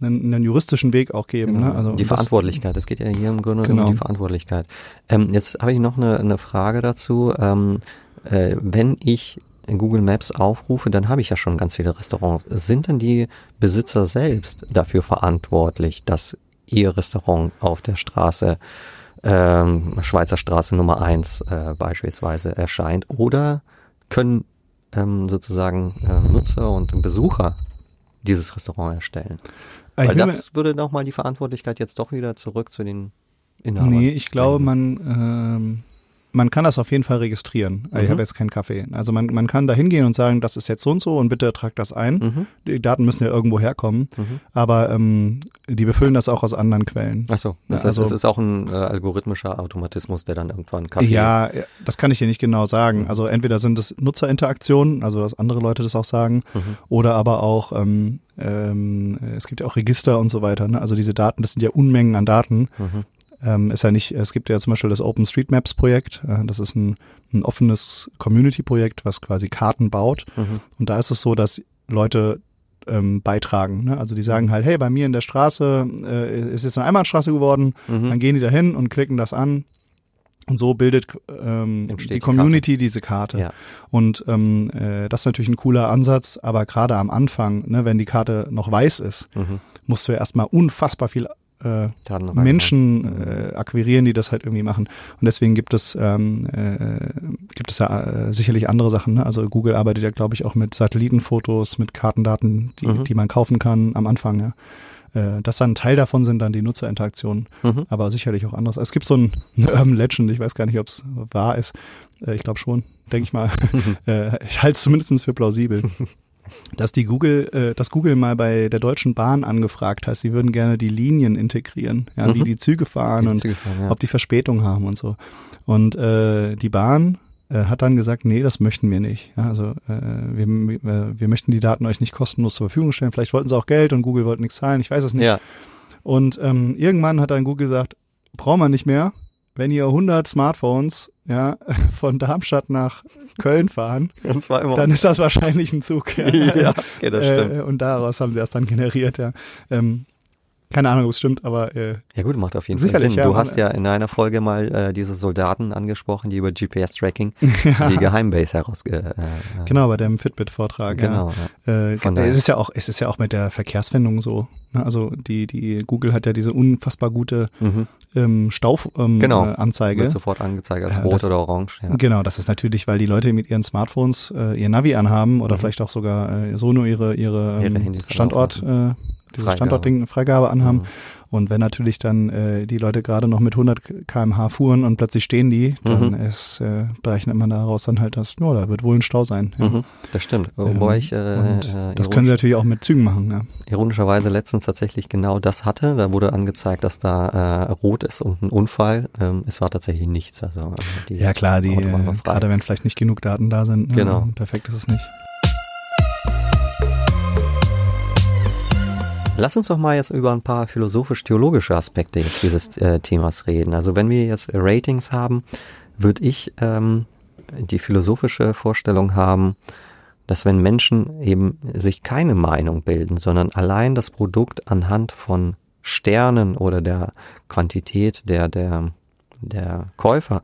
einen, einen juristischen Weg auch geben. Genau. Ne? Also die das- Verantwortlichkeit, es geht ja hier im Grunde Genau. um die Verantwortlichkeit. Ähm, jetzt habe ich noch eine, eine Frage dazu. Ähm, äh, wenn ich Google Maps aufrufe, dann habe ich ja schon ganz viele Restaurants. Sind denn die Besitzer selbst dafür verantwortlich, dass ihr Restaurant auf der Straße ähm, Schweizer Straße Nummer eins äh, beispielsweise erscheint? Oder können ähm, sozusagen äh, Nutzer und Besucher dieses Restaurant erstellen? Ah, ich Weil das würde nochmal die Verantwortlichkeit jetzt doch wieder zurück zu den Inhabern. nee, ich glaube, man, ähm, man kann das auf jeden Fall registrieren. Ich Mhm. habe jetzt keinen Kaffee. Also man, man kann da hingehen und sagen, das ist jetzt so und so und bitte tragt das ein. Mhm. Die Daten müssen ja irgendwo herkommen, Mhm. aber ähm, die befüllen das auch aus anderen Quellen. Achso, das Ja, heißt, also- es ist auch ein äh, algorithmischer Automatismus, der dann irgendwann Kaffee. Ja, das kann ich dir nicht genau sagen. Also entweder sind es Nutzerinteraktionen, also dass andere Leute das auch sagen, Mhm. oder aber auch, ähm, ähm, es gibt ja auch Register und so weiter. Ne? Also diese Daten, das sind ja Unmengen an Daten. Ähm, ist ja nicht, es gibt ja zum Beispiel das OpenStreetMaps Projekt. Äh, das ist ein, ein offenes Community-Projekt, was quasi Karten baut. Mhm. Und da ist es so, dass Leute ähm, beitragen. Ne? Also die sagen halt, hey, bei mir in der Straße äh, ist jetzt eine Einbahnstraße geworden. Mhm. Dann gehen die da hin und klicken das an. Und so bildet ähm, die die Community diese Karte. Ja. Und ähm, äh, das ist natürlich ein cooler Ansatz, aber gerade am Anfang, ne, wenn die Karte noch weiß ist, Mhm. musst du ja erstmal unfassbar viel äh. Menschen äh, akquirieren, die das halt irgendwie machen. Und deswegen gibt es ähm, äh, gibt es ja äh, sicherlich andere Sachen. Ne? Also Google arbeitet ja, glaube ich, auch mit Satellitenfotos, mit Kartendaten, die, Mhm. die man kaufen kann am Anfang. Ja. Äh, das dann ein Teil davon sind dann die Nutzerinteraktionen, Mhm. aber sicherlich auch anderes. Es gibt so ein eine Urban Legend, ich weiß gar nicht, ob es wahr ist. Äh, ich glaube schon, denke ich mal. ich halte es zumindest für plausibel. Dass die Google, äh, dass Google mal bei der Deutschen Bahn angefragt hat, sie würden gerne die Linien integrieren, ja, wie Mhm. die Züge fahren Die und Züge fahren, ja. ob die Verspätung haben und so. Und äh, die Bahn äh, hat dann gesagt, nee, das möchten wir nicht. Ja, also äh, wir, wir, wir möchten die Daten euch nicht kostenlos zur Verfügung stellen. Vielleicht wollten sie auch Geld und Google wollte nichts zahlen, ich weiß es nicht. ja. Und ähm, irgendwann hat dann Google gesagt, brauchen wir nicht mehr. Wenn ihr 100 Smartphones ja, von Darmstadt nach Köln fahren, dann ist das wahrscheinlich ein Zug. Ja, ja, okay, das stimmt. Äh, und daraus haben sie das dann generiert, ja. Ähm, keine Ahnung, ob es stimmt, aber äh, Ja gut, macht auf jeden Fall Sinn. ja, du hast ja in einer Folge mal äh, diese Soldaten angesprochen, die über GPS-Tracking die Geheimbase heraus... Äh, äh, genau bei dem Fitbit-Vortrag. Genau. Ja. Äh, es ist ja auch, es ist ja auch mit der Verkehrswendung so. Ne? Also die, die Google hat ja diese unfassbar gute Mhm. ähm, Stauanzeige. Ähm, Genau. äh, Anzeige. Wird sofort angezeigt als rot das- oder orange. Ja. Genau, das ist natürlich, weil die Leute mit ihren Smartphones äh, ihr Navi anhaben oder Mhm. vielleicht auch sogar äh, so nur ihre, ihre, Ihre ähm, Handys Standort, äh, dieses. Standortding Freigabe anhaben. Mhm. Und wenn natürlich dann äh, die Leute gerade noch mit 100 kmh fuhren und plötzlich stehen die, dann Mhm. ist, äh, berechnet man daraus dann halt, dass, ja, da wird wohl ein Stau sein. Ja. Mhm. Das stimmt. Wobei ich äh, und äh, das können sie natürlich auch mit Zügen machen. Ja. ironischerweise letztens tatsächlich genau das hatte. Da wurde angezeigt, dass da äh, rot ist und ein Unfall. Ähm, es war tatsächlich nichts. Also die Ja klar, die, äh, gerade wenn vielleicht nicht genug Daten da sind. ne, Genau. Perfekt ist es nicht. Lass uns doch mal jetzt über ein paar philosophisch-theologische Aspekte jetzt dieses äh, Themas reden. Also wenn wir jetzt Ratings haben, würde ich ähm, die philosophische Vorstellung haben, dass wenn Menschen eben sich keine Meinung bilden, sondern allein das Produkt anhand von Sternen oder der Quantität der, der der Käufer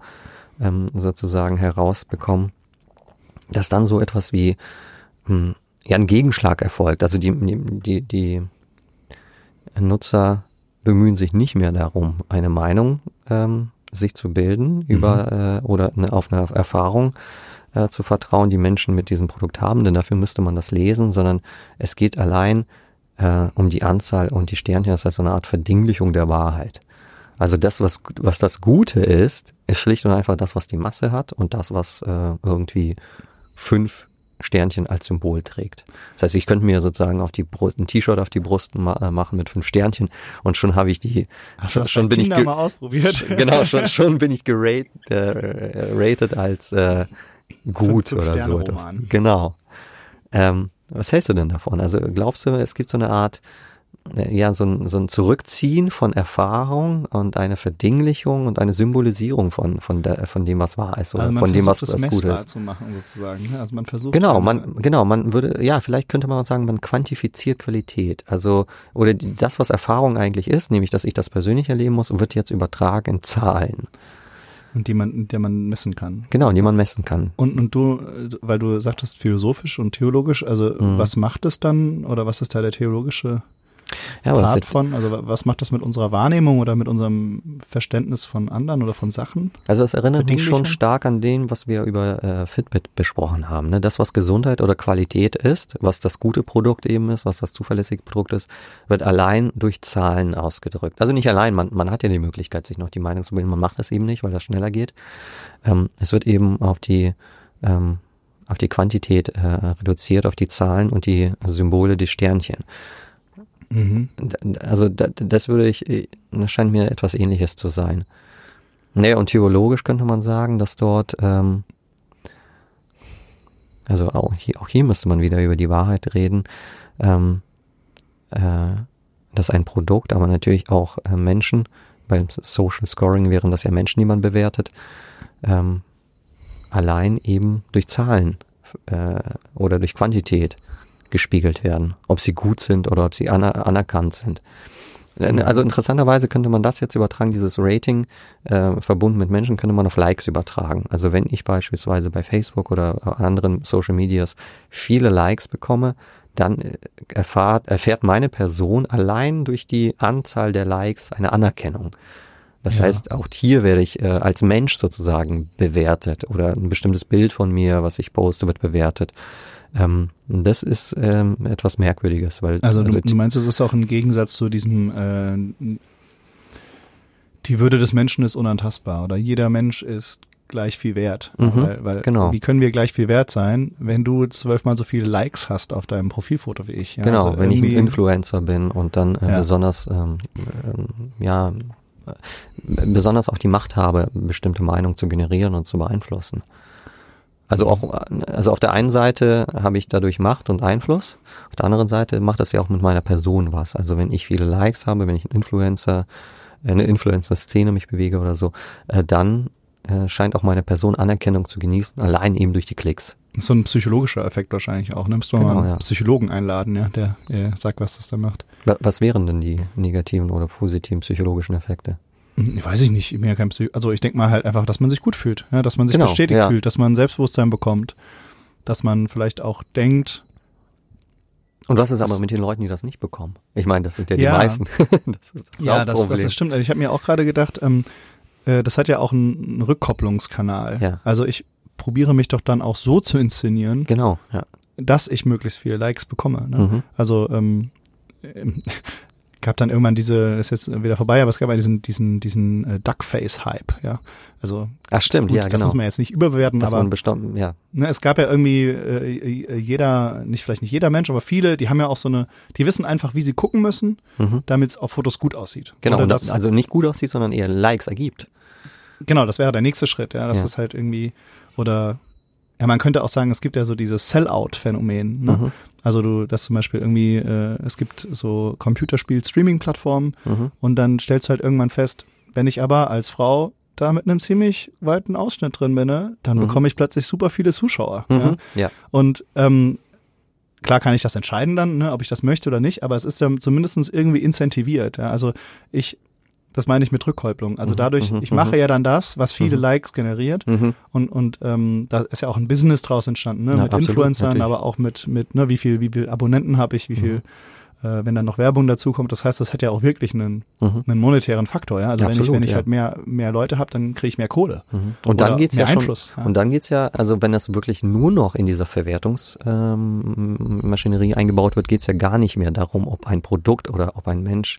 ähm, sozusagen herausbekommen, dass dann so etwas wie hm, ja ein Gegenschlag erfolgt. Also die, die, die Nutzer bemühen sich nicht mehr darum, eine Meinung ähm, sich zu bilden über mhm. äh, oder eine, auf eine Erfahrung äh, zu vertrauen, die Menschen mit diesem Produkt haben, denn dafür müsste man das lesen, sondern es geht allein äh, um die Anzahl und die Sternchen, das heißt so eine Art Verdinglichung der Wahrheit. Also das, was, was das Gute ist, ist schlicht und einfach das, was die Masse hat und das, was äh, irgendwie fünf Sternchen als Symbol trägt. Das heißt, ich könnte mir sozusagen auf die Brust, ein T-Shirt auf die Brust ma äh, machen mit fünf Sternchen und schon habe ich die. Hast du das schon bin Tinder ich mal ausprobiert? Genau, schon, schon bin ich geratet äh, als äh, gut fünf, fünf oder so. Genau. Ähm, was hältst du denn davon? Also glaubst du, es gibt so eine Art ja, so ein, so ein Zurückziehen von Erfahrung und eine Verdinglichung und eine Symbolisierung von, von, der, von dem, was wahr ist oder also von dem, was, was gut ist. Zu machen, sozusagen. Ne? Also man versucht genau, man, genau, man würde, ja, vielleicht könnte man auch sagen, man quantifiziert Qualität. Also, oder die, das, was Erfahrung eigentlich ist, nämlich, dass ich das persönlich erleben muss, wird jetzt übertragen in Zahlen. Und die man, der man messen kann. Genau, die man messen kann. Und, und du, weil du sagtest philosophisch und theologisch, also mhm. was macht es dann oder was ist da der theologische ja, aber Part von? Also was macht das mit unserer Wahrnehmung oder mit unserem Verständnis von anderen oder von Sachen? Also es erinnert mich schon stark an den, was wir über äh, Fitbit besprochen haben. Ne? Das, was Gesundheit oder Qualität ist, was das gute Produkt eben ist, was das zuverlässige Produkt ist, wird allein durch Zahlen ausgedrückt. Also nicht allein, man, man hat ja die Möglichkeit, sich noch die Meinung zu bilden, man macht das eben nicht, weil das schneller geht. Ähm, es wird eben auf die ähm, auf die Quantität äh, reduziert, auf die Zahlen und die Symbole, die Sternchen. Mhm. Also das würde ich, das scheint mir etwas ähnliches zu sein. Naja, und theologisch könnte man sagen, dass dort, ähm, also auch hier, auch hier müsste man wieder über die Wahrheit reden, ähm, äh, dass ein Produkt, aber natürlich auch äh, Menschen, beim Social Scoring wären das ja Menschen, die man bewertet, ähm, allein eben durch Zahlen äh, oder durch Quantität gespiegelt werden, ob sie gut sind oder ob sie aner anerkannt sind. Also interessanterweise könnte man das jetzt übertragen, dieses Rating äh, verbunden mit Menschen, könnte man auf Likes übertragen. Also wenn ich beispielsweise bei Facebook oder anderen Social Medias viele Likes bekomme, dann äh, erfahrt, erfährt meine Person allein durch die Anzahl der Likes eine Anerkennung. Das ja. heißt, auch hier werde ich äh, als Mensch sozusagen bewertet oder ein bestimmtes Bild von mir, was ich poste, wird bewertet. Ähm, das ist ähm, etwas Merkwürdiges, weil also, also du, du, meinst, es ist auch ein Gegensatz zu diesem äh, die Würde des Menschen ist unantastbar oder jeder Mensch ist gleich viel wert. Mhm, weil, weil genau. wie können wir gleich viel wert sein, wenn du zwölfmal so viele Likes hast auf deinem Profilfoto wie ich? Ja? Genau, also wenn ich ein Influencer bin und dann äh, ja. besonders ähm, äh, ja besonders auch die Macht habe, bestimmte Meinungen zu generieren und zu beeinflussen. Also auch, also auf der einen Seite habe ich dadurch Macht und Einfluss, auf der anderen Seite macht das ja auch mit meiner Person was. Also wenn ich viele Likes habe, wenn ich ein Influencer, eine Influencer-Szene mich bewege oder so, äh, dann äh, scheint auch meine Person Anerkennung zu genießen, allein eben durch die Klicks. So ein psychologischer Effekt wahrscheinlich auch. Nimmst du genau, mal einen ja. Psychologen einladen, ja, der äh, sagt, was das da macht. Was wären denn die negativen oder positiven psychologischen Effekte? Hm, weiß ich nicht, mehr kein Psych also ich denke mal halt einfach, dass man sich gut fühlt, ja, dass man sich genau, bestätigt ja. fühlt, dass man Selbstbewusstsein bekommt, dass man vielleicht auch denkt. Und was ist aber mit den Leuten, die das nicht bekommen? Ich meine, das sind ja die meisten. das ist das ja, das, das, stimmt. Ich habe mir auch gerade gedacht, ähm, äh, das hat ja auch einen Rückkopplungskanal. Ja. Also ich probiere mich doch dann auch so zu inszenieren, genau, ja. dass ich möglichst viele Likes bekomme. Ne? Mhm. Also ähm, gab dann irgendwann diese, ist jetzt wieder vorbei, aber es gab ja diesen, diesen, diesen äh, Duckface-Hype, ja. Also Ach stimmt, gut, ja, das genau. muss man jetzt nicht überbewerten, das aber bestimmt, ja. Ne, es gab ja irgendwie äh, jeder, nicht vielleicht nicht jeder Mensch, aber viele, die haben ja auch so eine, die wissen einfach, wie sie gucken müssen, mhm. damit es auf Fotos gut aussieht. Genau, das, also nicht gut aussieht, sondern eher Likes ergibt. Genau, das wäre der nächste Schritt, ja. Das ja. ist halt irgendwie, oder ja, man könnte auch sagen, es gibt ja so dieses Sell-out-Phänomen. Ne? Mhm. Also du, dass zum Beispiel irgendwie, äh, es gibt so Computerspiel-Streaming-Plattformen mhm. und dann stellst du halt irgendwann fest, wenn ich aber als Frau da mit einem ziemlich weiten Ausschnitt drin bin, ne, dann mhm. bekomme ich plötzlich super viele Zuschauer. Ja? Mhm. ja. Und ähm, klar kann ich das entscheiden dann, ne, ob ich das möchte oder nicht, aber es ist dann zumindest irgendwie incentiviert. Ja? Also ich das meine ich mit Rückkopplung. Also Mhm, dadurch, mhm, ich mache mhm. ja dann das, was viele. Likes generiert. Und, und ähm, da ist ja auch ein Business draus entstanden, ne? Ja, mit absolut, Influencern, natürlich. aber auch mit, mit ne, wie viel, wie viel Abonnenten habe ich, wie viel, äh, wenn dann noch Werbung dazu kommt. Das heißt, das hat ja auch wirklich einen, Mhm. einen monetären Faktor. Ja? Also wenn ich, Absolut, wenn ich ja. halt mehr, mehr Leute habe, dann kriege ich mehr Kohle. Mhm. Und dann geht's ja schon, Einfluss, ja. und dann geht's ja, also wenn das wirklich nur noch in dieser Verwertungsmaschinerie ähm, eingebaut wird, geht's ja gar nicht mehr darum, ob ein Produkt oder ob ein Mensch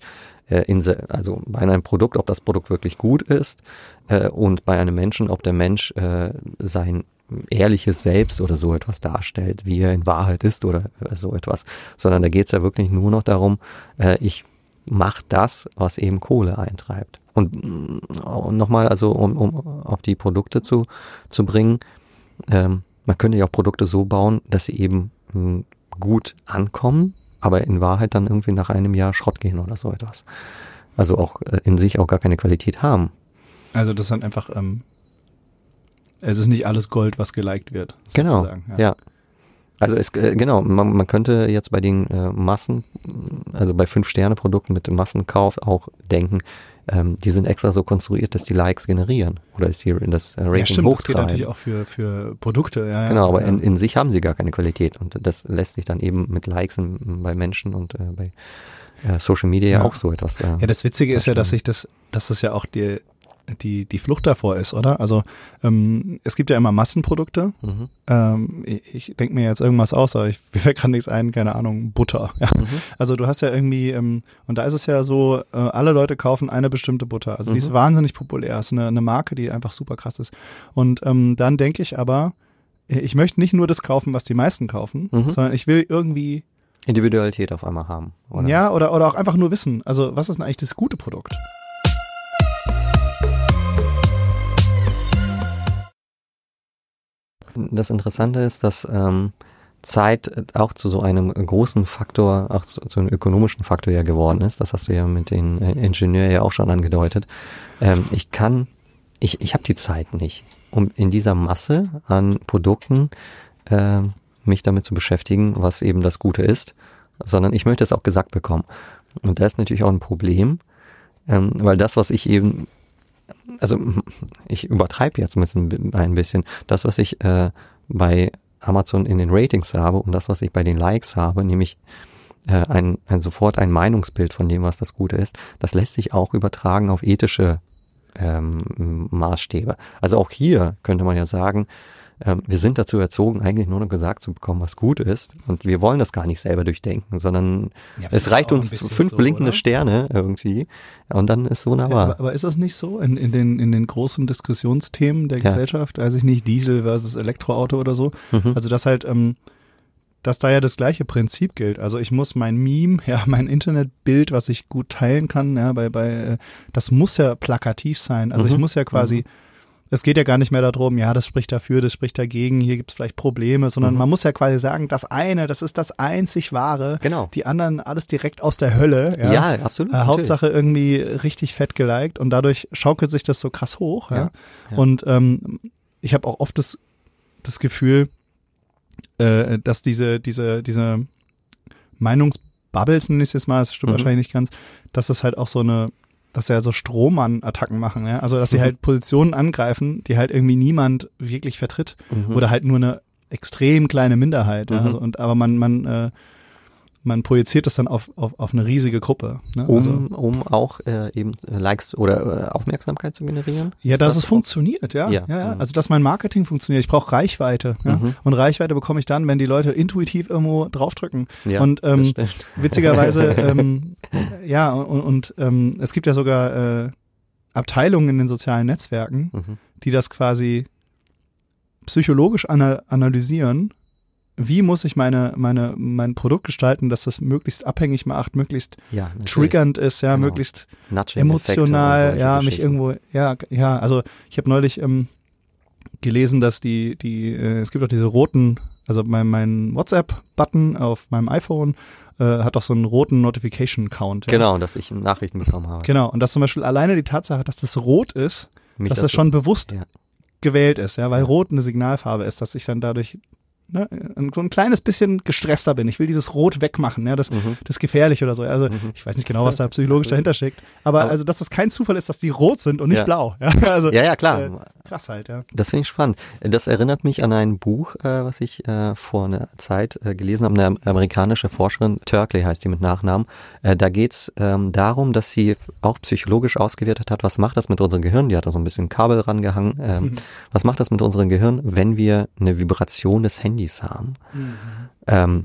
äh, in, se- also bei einem Produkt, ob das Produkt wirklich gut ist äh, und bei einem Menschen, ob der Mensch äh, sein ehrliches Selbst oder so etwas darstellt, wie er in Wahrheit ist oder äh, so etwas, sondern da geht's ja wirklich nur noch darum, äh, ich mache das, was eben Kohle eintreibt. Und, mm, und nochmal, also um, um auf die Produkte zu, zu bringen, ähm, man könnte ja auch Produkte so bauen, dass sie eben mm, gut ankommen, aber in Wahrheit dann irgendwie nach einem Jahr Schrott gehen oder so etwas. Also auch äh, in sich auch gar keine Qualität haben. Also das dann einfach, ähm, es ist nicht alles Gold, was geliked wird. Genau, sozusagen, ja. Also es äh, genau, man, man könnte jetzt bei den äh, Massen, also bei Fünf-Sterne-Produkten mit Massenkauf auch denken, ähm, die sind extra so konstruiert, dass die Likes generieren oder ist hier in das äh, Rating Ja, stimmt, das geht hochtreiben. natürlich auch für, für Produkte. Ja, ja, Genau, aber ja. in, in sich haben sie gar keine Qualität und das lässt sich dann eben mit Likes in, bei Menschen und äh, bei äh, Social Media Ja. auch so etwas. Äh, Ja, das Witzige ist ja, dass sich das, dass das ja auch die, die, die Flucht davor ist, oder? Also ähm, es gibt ja immer Massenprodukte. mhm. Ähm, ich ich denke mir jetzt irgendwas aus, aber ich, mir fällt gerade nichts ein, keine Ahnung, Butter. Ja. Mhm. Also du hast ja irgendwie, ähm, und da ist es ja so, äh, alle Leute kaufen eine bestimmte Butter. Also die ist Mhm. wahnsinnig populär, ist eine, eine Marke, die einfach super krass ist. Und ähm, dann denke ich aber, ich möchte nicht nur das kaufen, was die meisten kaufen, Mhm. sondern ich will irgendwie, Individualität auf einmal haben. Oder? ja, oder, oder auch einfach nur wissen, also was ist denn eigentlich das gute Produkt? Das Interessante ist, dass ähm, Zeit auch zu so einem großen Faktor, auch zu, zu einem ökonomischen Faktor ja geworden ist. Das hast du ja mit den äh, Ingenieuren ja auch schon angedeutet. Ähm, ich kann, ich, ich habe die Zeit nicht, um in dieser Masse an Produkten ähm, mich damit zu beschäftigen, was eben das Gute ist, sondern ich möchte es auch gesagt bekommen. Und da ist natürlich auch ein Problem, ähm, weil das, was ich eben also ich übertreibe jetzt ein bisschen, das, was ich äh, bei Amazon in den Ratings habe und das, was ich bei den Likes habe, nämlich äh, ein, ein sofort ein Meinungsbild von dem, was das Gute ist, das lässt sich auch übertragen auf ethische ähm, Maßstäbe. Also auch hier könnte man ja sagen, ähm, wir sind dazu erzogen, eigentlich nur noch gesagt zu bekommen, was gut ist. Und wir wollen das gar nicht selber durchdenken, sondern Ja, das es reicht uns fünf so, blinkende oder? Sterne irgendwie. Und dann ist Ja, wunderbar. aber, aber ist das nicht so in, in, den, in den großen Diskussionsthemen der Ja. Gesellschaft? Also ich nicht Diesel versus Elektroauto oder so. Mhm. Also dass halt, ähm, dass da ja das gleiche Prinzip gilt. Also ich muss mein Meme, ja, mein Internetbild, was ich gut teilen kann, ja, bei, bei, äh, das muss ja plakativ sein. Also ich Mhm. muss ja quasi, es geht ja gar nicht mehr darum, ja, das spricht dafür, das spricht dagegen, hier gibt es vielleicht Probleme, sondern Mhm. man muss ja quasi sagen, das eine, das ist das einzig wahre. Genau. Die anderen alles direkt aus der Hölle. Ja, Ja, absolut. äh. Hauptsache irgendwie richtig fett geliked und dadurch schaukelt sich das so krass hoch. Ja? Ja, ja. Und ähm, ich habe auch oft das, das Gefühl, äh, dass diese, diese, diese Meinungsbubbles, nenne ich es jetzt mal, das stimmt Mhm. wahrscheinlich nicht ganz, dass das halt auch so eine, dass ja so Strohmann-Attacken machen, ja. Also dass sie Mhm. halt Positionen angreifen, die halt irgendwie niemand wirklich vertritt Mhm. oder halt nur eine extrem kleine Minderheit. Ja? Mhm. Also, und aber man, man, äh, man projiziert das dann auf, auf, auf eine riesige Gruppe. Ne? also, um, um auch äh, eben äh, Likes oder äh, Aufmerksamkeit zu generieren? Ja, Ist dass das es funktioniert, ja. Ja. ja. ja. Mhm. Also dass mein Marketing funktioniert. Ich brauche Reichweite. Ja? Mhm. Und Reichweite bekomme ich dann, wenn die Leute intuitiv irgendwo draufdrücken. Ja, und ähm, witzigerweise, ähm, ja, und, und ähm, es gibt ja sogar äh, Abteilungen in den sozialen Netzwerken, Mhm. die das quasi psychologisch ana analysieren. Wie muss ich meine, meine, mein Produkt gestalten, dass das möglichst abhängig macht, möglichst Ja, triggernd ist, ja, Genau. möglichst Nudging-Effekte emotional, ja, mich irgendwo, ja, ja, also ich habe neulich ähm, gelesen, dass die, die, äh, es gibt auch diese roten, also mein, mein WhatsApp-Button auf meinem iPhone äh, hat auch so einen roten Notification-Count. Ja. Genau, dass ich Nachrichten bekommen habe. Genau, und dass zum Beispiel alleine die Tatsache, dass das rot ist, Mich dass das so- schon bewusst Ja. gewählt ist, ja, weil rot eine Signalfarbe ist, dass ich dann dadurch ne, so ein kleines bisschen gestresster bin. Ich will dieses Rot wegmachen, ja, das, mhm. das ist gefährlich oder so. Also mhm. ich weiß nicht genau, was da psychologisch dahinter steckt. Aber, aber, also, dass das kein Zufall ist, dass die rot sind und nicht ja. blau. Ja, also, ja, ja, klar. Äh, krass halt, ja. Das finde ich spannend. Das erinnert mich an ein Buch, äh, was ich äh, vor einer Zeit äh, gelesen habe. Eine amerikanische Forscherin, Turkley heißt die mit Nachnamen. Äh, da geht's ähm, darum, dass sie auch psychologisch ausgewertet hat, was macht das mit unserem Gehirn? Die hat da so ein bisschen Kabel rangehangen. Ähm, mhm. Was macht das mit unserem Gehirn, wenn wir eine Vibration des Handys haben? Mhm. Ähm,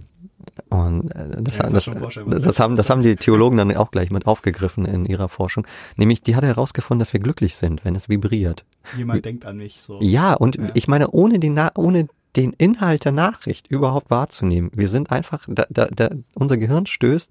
und äh, das, ja, das, das, das, haben, das haben die Theologen dann auch gleich mit aufgegriffen in ihrer Forschung. Nämlich, die hat herausgefunden, dass wir glücklich sind, wenn es vibriert. Jemand Wie, denkt an mich so. Ja, und ja. ich meine, ohne den, ohne den Inhalt der Nachricht überhaupt wahrzunehmen. Wir sind einfach, da, da, da, unser Gehirn stößt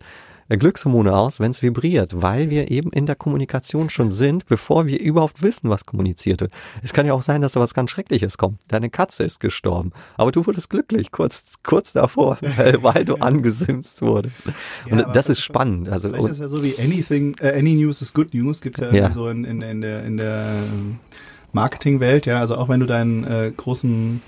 Glückshormone aus, wenn es vibriert, weil wir eben in der Kommunikation schon sind, bevor wir überhaupt wissen, was kommuniziert wird. Es kann ja auch sein, dass da was ganz Schreckliches kommt. Deine Katze ist gestorben, aber du wurdest glücklich kurz, kurz davor, weil, weil du angesimst wurdest. Und ja, das ist spannend. Also vielleicht ist ja so wie anything, uh, any news is good news, gibt's ja, ja. so in, in, in der, in der ähm, Marketingwelt, ja. Also auch wenn du deinen äh, großen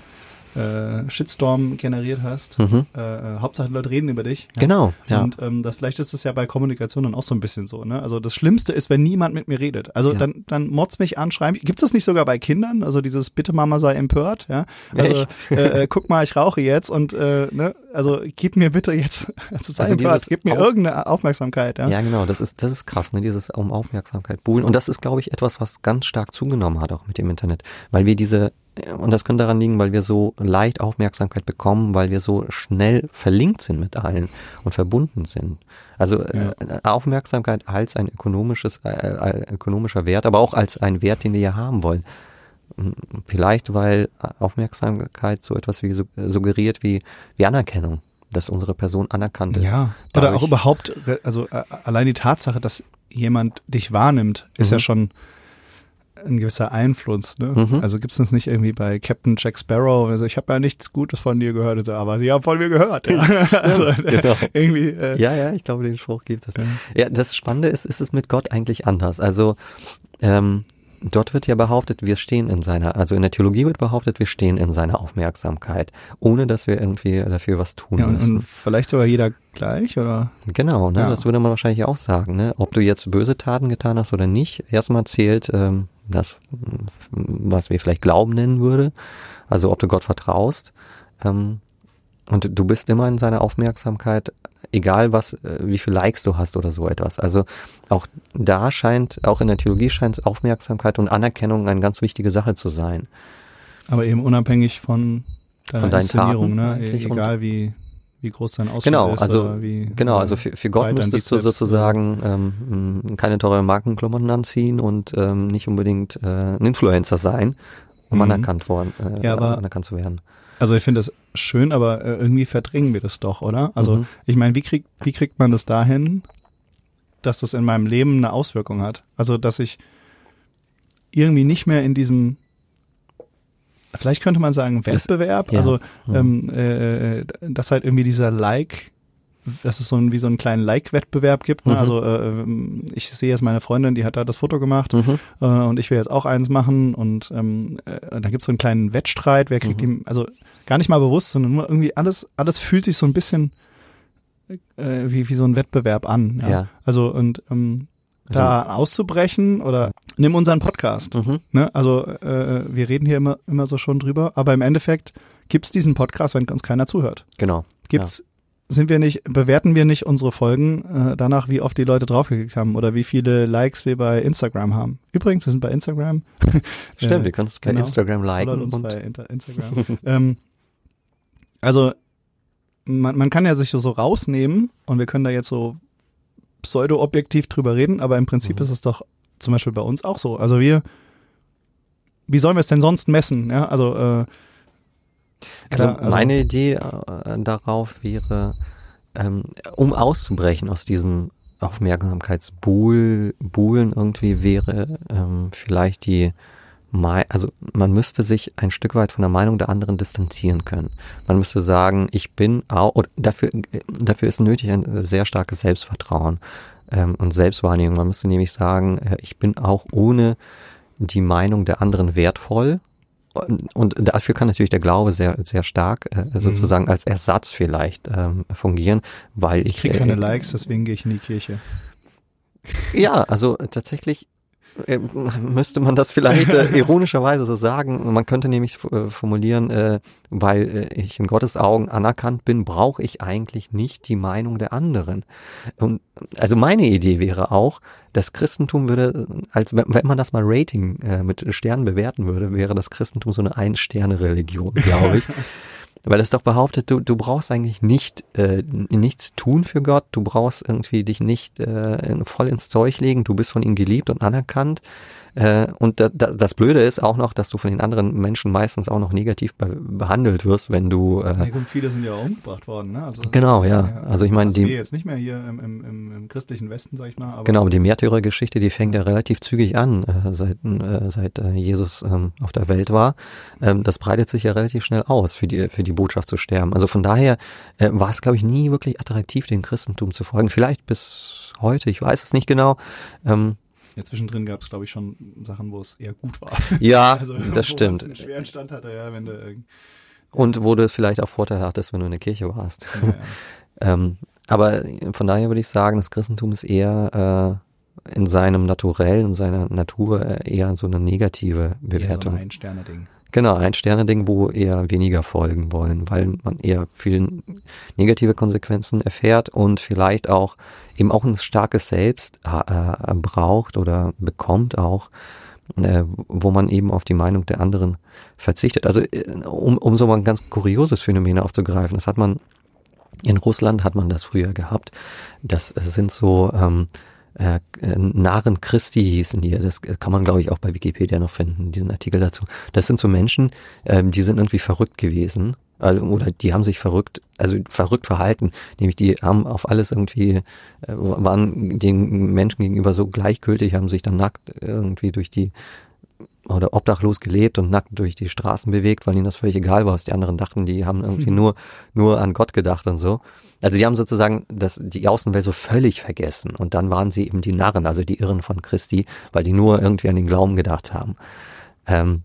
äh, Shitstorm generiert hast. Mhm. Äh, äh, Hauptsache Leute reden über dich. Ja? Genau. Ja. Und ähm, das, vielleicht ist das ja bei Kommunikation dann auch so ein bisschen so. Ne? Also das Schlimmste ist, wenn niemand mit mir redet. Also ja. dann, dann motz mich anschreiben. Gibt es das nicht sogar bei Kindern? Also dieses Bitte Mama sei empört. Ja. Also, Echt? Äh, äh, guck mal, ich rauche jetzt und äh, ne, also gib mir bitte jetzt, also sei also empört, gib mir irgendeine Aufmerksamkeit. Ja? ja, genau. Das ist das ist krass, ne? Dieses um Aufmerksamkeit buhlen. Und das ist, glaube ich, etwas, was ganz stark zugenommen hat auch mit dem Internet, weil wir diese und das könnte daran liegen, weil wir so leicht Aufmerksamkeit bekommen, weil wir so schnell verlinkt sind mit allen und verbunden sind. Also ja. äh, Aufmerksamkeit als ein ökonomisches, äh, äh, ökonomischer Wert, aber auch als ein Wert, den wir ja haben wollen. Hm, vielleicht, weil Aufmerksamkeit so etwas wie suggeriert wie, wie Anerkennung, dass unsere Person anerkannt ist. Ja, oder auch überhaupt, also allein die Tatsache, dass jemand dich wahrnimmt, ist mhm. ja schon ein gewisser Einfluss. Ne? Mhm. Also gibt es das nicht irgendwie bei Captain Jack Sparrow? Also ich habe ja nichts Gutes von dir gehört, also, aber sie haben von mir gehört. Ja. also, genau. irgendwie, äh, ja, ja, ich glaube, den Spruch gibt es. Ja. ja, das Spannende ist, ist es mit Gott eigentlich anders. Also ähm, dort wird ja behauptet, wir stehen in seiner, also in der Theologie wird behauptet, wir stehen in seiner Aufmerksamkeit, ohne dass wir irgendwie dafür was tun ja, müssen. Und vielleicht sogar jeder gleich, oder? Genau, ne, ja. das würde man wahrscheinlich auch sagen. Ne? Ob du jetzt böse Taten getan hast oder nicht, erstmal zählt ähm, das, was wir vielleicht Glauben nennen würde, also ob du Gott vertraust. Ähm, und du bist immer in seiner Aufmerksamkeit, egal was, äh, wie viel Likes du hast oder so etwas. Also auch da scheint, auch in der Theologie scheint Aufmerksamkeit und Anerkennung eine ganz wichtige Sache zu sein. Aber eben unabhängig von deiner von deinen Taten, ne? Egal wie wie groß dein Ausfall genau, ist. Also, wie, genau, also für, für Gott müsstest du sozusagen ähm, keine teure Markenklamotten anziehen und ähm, nicht unbedingt äh, ein Influencer sein, um mhm. anerkannt, worden, äh, ja, aber, anerkannt zu werden. Also ich finde das schön, aber äh, irgendwie verdrängen wir das doch, oder? Also mhm. ich meine, wie, krieg, wie kriegt man das dahin, dass das in meinem Leben eine Auswirkung hat? Also dass ich irgendwie nicht mehr in diesem vielleicht könnte man sagen Wettbewerb, das, also ähm, äh, dass halt irgendwie dieser Like, dass es so ein, wie so einen kleinen Like-Wettbewerb gibt. Ne? Mhm. Also äh, ich sehe jetzt meine Freundin, die hat da das Foto gemacht mhm. äh, und ich will jetzt auch eins machen und ähm, äh, da gibt es so einen kleinen Wettstreit, wer kriegt mhm. die, also gar nicht mal bewusst, sondern nur irgendwie alles, alles fühlt sich so ein bisschen äh, wie, wie so ein Wettbewerb an. Ja. ja. Also und ähm, also, da auszubrechen oder nimm unseren Podcast. Mhm. Ne? Also äh, wir reden hier immer, immer so schon drüber, aber im Endeffekt gibt's diesen Podcast, wenn uns keiner zuhört. Genau. Gibt's, ja. sind wir nicht, bewerten wir nicht unsere Folgen äh, danach, wie oft die Leute draufgeklickt haben oder wie viele Likes wir bei Instagram haben. Übrigens, wir sind bei Instagram. Stimmt, äh, ihr könnt es bei genau, Instagram liken. Uns und bei Inter Instagram. ähm, also man, man kann ja sich so, so rausnehmen und wir können da jetzt so pseudo-objektiv drüber reden, aber im Prinzip mhm. ist es doch zum Beispiel bei uns auch so. Also wir, wie sollen wir es denn sonst messen? Ja, also, äh, also, also meine Idee äh, darauf wäre, ähm, um auszubrechen aus diesem Aufmerksamkeitsbuhlen irgendwie wäre ähm, vielleicht die also man müsste sich ein Stück weit von der Meinung der anderen distanzieren können. Man müsste sagen, ich bin auch, oder dafür, dafür ist nötig ein sehr starkes Selbstvertrauen ähm, und Selbstwahrnehmung. Man müsste nämlich sagen, äh, ich bin auch ohne die Meinung der anderen wertvoll und dafür kann natürlich der Glaube sehr, sehr stark äh, mhm. sozusagen mhm. als Ersatz vielleicht ähm, fungieren, weil ich. Ich kriege keine äh, Likes, deswegen gehe ich in die Kirche. Ja, also tatsächlich müsste man das vielleicht äh, ironischerweise so sagen. Man könnte nämlich äh, formulieren, äh, weil äh, ich in Gottes Augen anerkannt bin, brauche ich eigentlich nicht die Meinung der anderen. Und also meine Idee wäre auch, das Christentum würde, als wenn man das mal Rating äh, mit Sternen bewerten würde, wäre das Christentum so eine Ein-Sterne-Religion, glaube ich. Weil es doch behauptet, du, du brauchst eigentlich nicht äh, nichts tun für Gott, du brauchst irgendwie dich nicht äh, voll ins Zeug legen, du bist von ihm geliebt und anerkannt. Äh, und da, da, das Blöde ist auch noch, dass du von den anderen Menschen meistens auch noch negativ be behandelt wirst, wenn du. Äh, ja, und viele sind ja auch umgebracht worden, ne? Also, genau, ja. ja also ich meine, die jetzt nicht mehr hier im, im, im, christlichen Westen, sag ich mal. Aber genau, die Märtyrergeschichte, die fängt ja relativ zügig an, äh, seit, äh, seit äh, Jesus ähm, auf der Welt war. Ähm, das breitet sich ja relativ schnell aus, für die für die Botschaft zu sterben. Also von daher äh, war es, glaube ich, nie wirklich attraktiv, dem Christentum zu folgen. Vielleicht bis heute, ich weiß es nicht genau. Ähm, ja, zwischendrin gab es, glaube ich, schon Sachen, wo es eher gut war. Ja, also, das stimmt. Einen schweren Stand hatte, ja, wenn du und wo du es vielleicht auch Vorteil hattest, wenn du in der Kirche warst. Ja, ja. ähm, aber von daher würde ich sagen, das Christentum ist eher äh, in seinem Naturell, in seiner Natur eher so eine negative Bewertung. Eher so ein Sterne-Ding. Genau, ein Sterne-Ding, wo eher weniger folgen wollen, weil man eher viel negative Konsequenzen erfährt und vielleicht auch eben auch ein starkes Selbst äh, braucht oder bekommt auch, äh, wo man eben auf die Meinung der anderen verzichtet. Also äh, um, um so mal ein ganz kurioses Phänomen aufzugreifen, das hat man in Russland hat man das früher gehabt. Das sind so ähm, äh, Narren Christi hießen die. Das kann man, glaube ich, auch bei Wikipedia noch finden, diesen Artikel dazu. Das sind so Menschen, ähm, die sind irgendwie verrückt gewesen. Oder die haben sich verrückt, also verrückt verhalten. Nämlich die haben auf alles irgendwie, äh, waren den Menschen gegenüber so gleichgültig, haben sich dann nackt irgendwie durch die oder obdachlos gelebt und nackt durch die Straßen bewegt, weil ihnen das völlig egal war, was die anderen dachten. Die haben irgendwie hm. nur, nur an Gott gedacht und so. Also die haben sozusagen das, die Außenwelt so völlig vergessen. Und dann waren sie eben die Narren, also die Irren von Christi, weil die nur irgendwie an den Glauben gedacht haben. Ähm,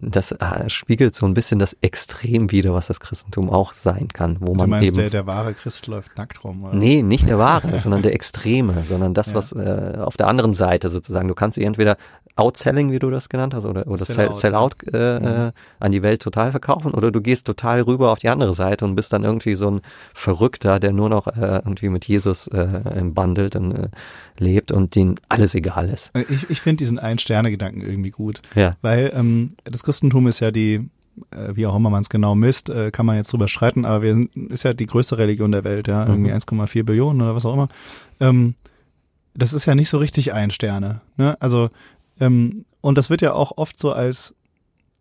das äh, spiegelt so ein bisschen das Extrem wider, was das Christentum auch sein kann, wo man du meinst, eben der, der wahre Christ läuft nackt rum, oder? Nee, nicht der wahre, sondern der Extreme, sondern das, ja. was äh, auf der anderen Seite sozusagen, du kannst sie entweder Outselling, wie du das genannt hast, oder, oder Sell-out Sell, Sell äh, mhm. äh, an die Welt total verkaufen, oder du gehst total rüber auf die andere Seite und bist dann irgendwie so ein Verrückter, der nur noch äh, irgendwie mit Jesus äh, bandelt und äh, lebt und denen alles egal ist. Äh, ich, ich finde diesen Ein-Sterne-Gedanken irgendwie gut, ja. weil ähm, das Christentum ist ja die äh, wie auch immer man es genau misst, kann man jetzt drüber streiten, aber wir sind, ist ja die größte Religion der Welt, ja, irgendwie mhm. 1,4 Billionen oder was auch immer. Ähm, das ist ja nicht so richtig ein Sterne. Ne? Also ähm, und das wird ja auch oft so als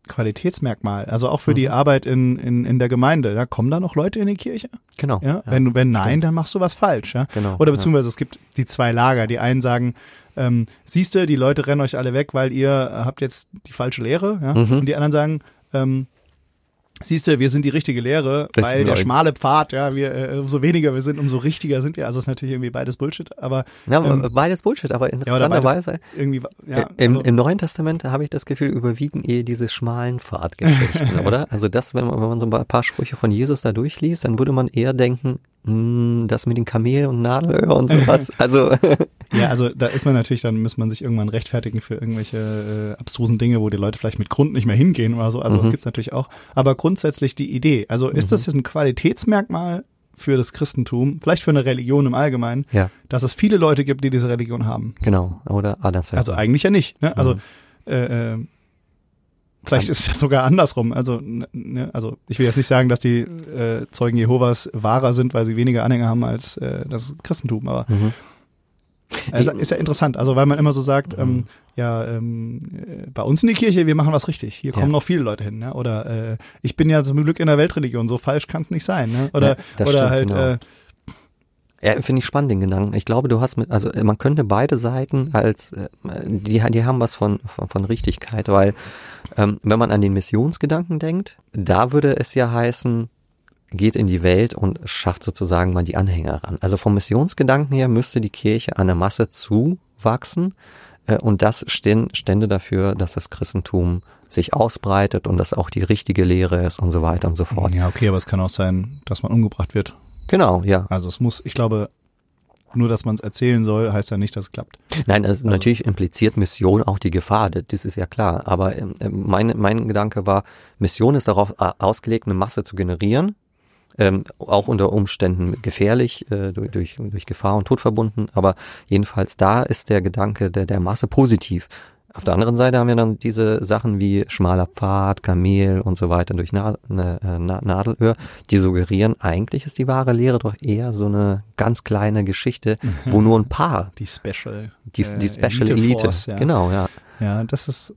Qualitätsmerkmal, also auch für mhm. die Arbeit in, in, in der Gemeinde. Da kommen da noch Leute in die Kirche? Genau. Ja? ja wenn, wenn nein, Stimmt. dann machst du was falsch. Ja? Genau. Oder beziehungsweise ja. es gibt die zwei Lager. Die einen sagen, ähm, siehst du, die Leute rennen euch alle weg, weil ihr habt jetzt die falsche Lehre. Ja? Mhm. Und die anderen sagen, ähm, Siehst du, wir sind die richtige Lehre, das weil der schmale Pfad, ja, wir, äh, umso weniger wir sind, umso richtiger sind wir. Also ist natürlich irgendwie beides Bullshit, aber. Ja, ähm, beides Bullshit, aber interessanterweise. Ja, irgendwie, ja, im, also, Im Neuen Testament habe ich das Gefühl, überwiegen eher diese schmalen Pfadgeschichten, oder? Also das, wenn man, wenn man so ein paar Sprüche von Jesus da durchliest, dann würde man eher denken, hm, das mit den Kamel und Nadelöhr und sowas. Also ja, also da ist man natürlich, dann muss man sich irgendwann rechtfertigen für irgendwelche äh, abstrusen Dinge, wo die Leute vielleicht mit Grund nicht mehr hingehen oder so. Also mhm. das gibt's natürlich auch. Aber grundsätzlich die Idee. Also ist mhm. das jetzt ein Qualitätsmerkmal für das Christentum, vielleicht für eine Religion im Allgemeinen, ja. dass es viele Leute gibt, die diese Religion haben? Genau. Oder anders. Also eigentlich ja nicht. Ne? Also mhm. äh, Vielleicht ist es ja sogar andersrum. Also, ne, also ich will jetzt nicht sagen, dass die äh, Zeugen Jehovas wahrer sind, weil sie weniger Anhänger haben als äh, das Christentum, aber mhm. Also, ist ja interessant. Also weil man immer so sagt, mhm. ähm, ja, ähm, äh, bei uns in die Kirche, wir machen was richtig. Hier kommen ja. noch viele Leute hin. Ne? Oder äh, ich bin ja zum Glück in der Weltreligion, so falsch kann es nicht sein. Ne? Oder, ja, oder stimmt, halt genau. äh, ja, finde ich spannend den Gedanken. Ich glaube, du hast mit, also man könnte beide Seiten als, äh, die, die haben was von, von, von Richtigkeit, weil ähm, wenn man an den Missionsgedanken denkt, da würde es ja heißen, geht in die Welt und schafft sozusagen mal die Anhänger ran. Also vom Missionsgedanken her müsste die Kirche an der Masse zuwachsen, Äh, und das stände dafür, dass das Christentum sich ausbreitet und dass auch die richtige Lehre ist und so weiter und so fort. Ja, okay, aber es kann auch sein, dass man umgebracht wird. Genau, ja. Also es muss, ich glaube, nur dass man es erzählen soll, heißt ja nicht, dass es klappt. Nein, also, natürlich impliziert Mission auch die Gefahr, das ist ja klar. Aber ähm, mein, mein Gedanke war, Mission ist darauf äh, ausgelegt, eine Masse zu generieren, ähm, auch unter Umständen gefährlich, äh, durch, durch, durch Gefahr und Tod verbunden, aber jedenfalls da ist der Gedanke der, der Masse positiv. Auf der anderen Seite haben wir dann diese Sachen wie schmaler Pfad, Kamel und so weiter durch Na eine, äh, Na Nadelöhr, die suggerieren, eigentlich ist die wahre Lehre doch eher so eine ganz kleine Geschichte, wo nur ein paar. Die Special. Die, die äh, Special Elite. Elite. Force, ja. Genau, ja. Ja, das ist,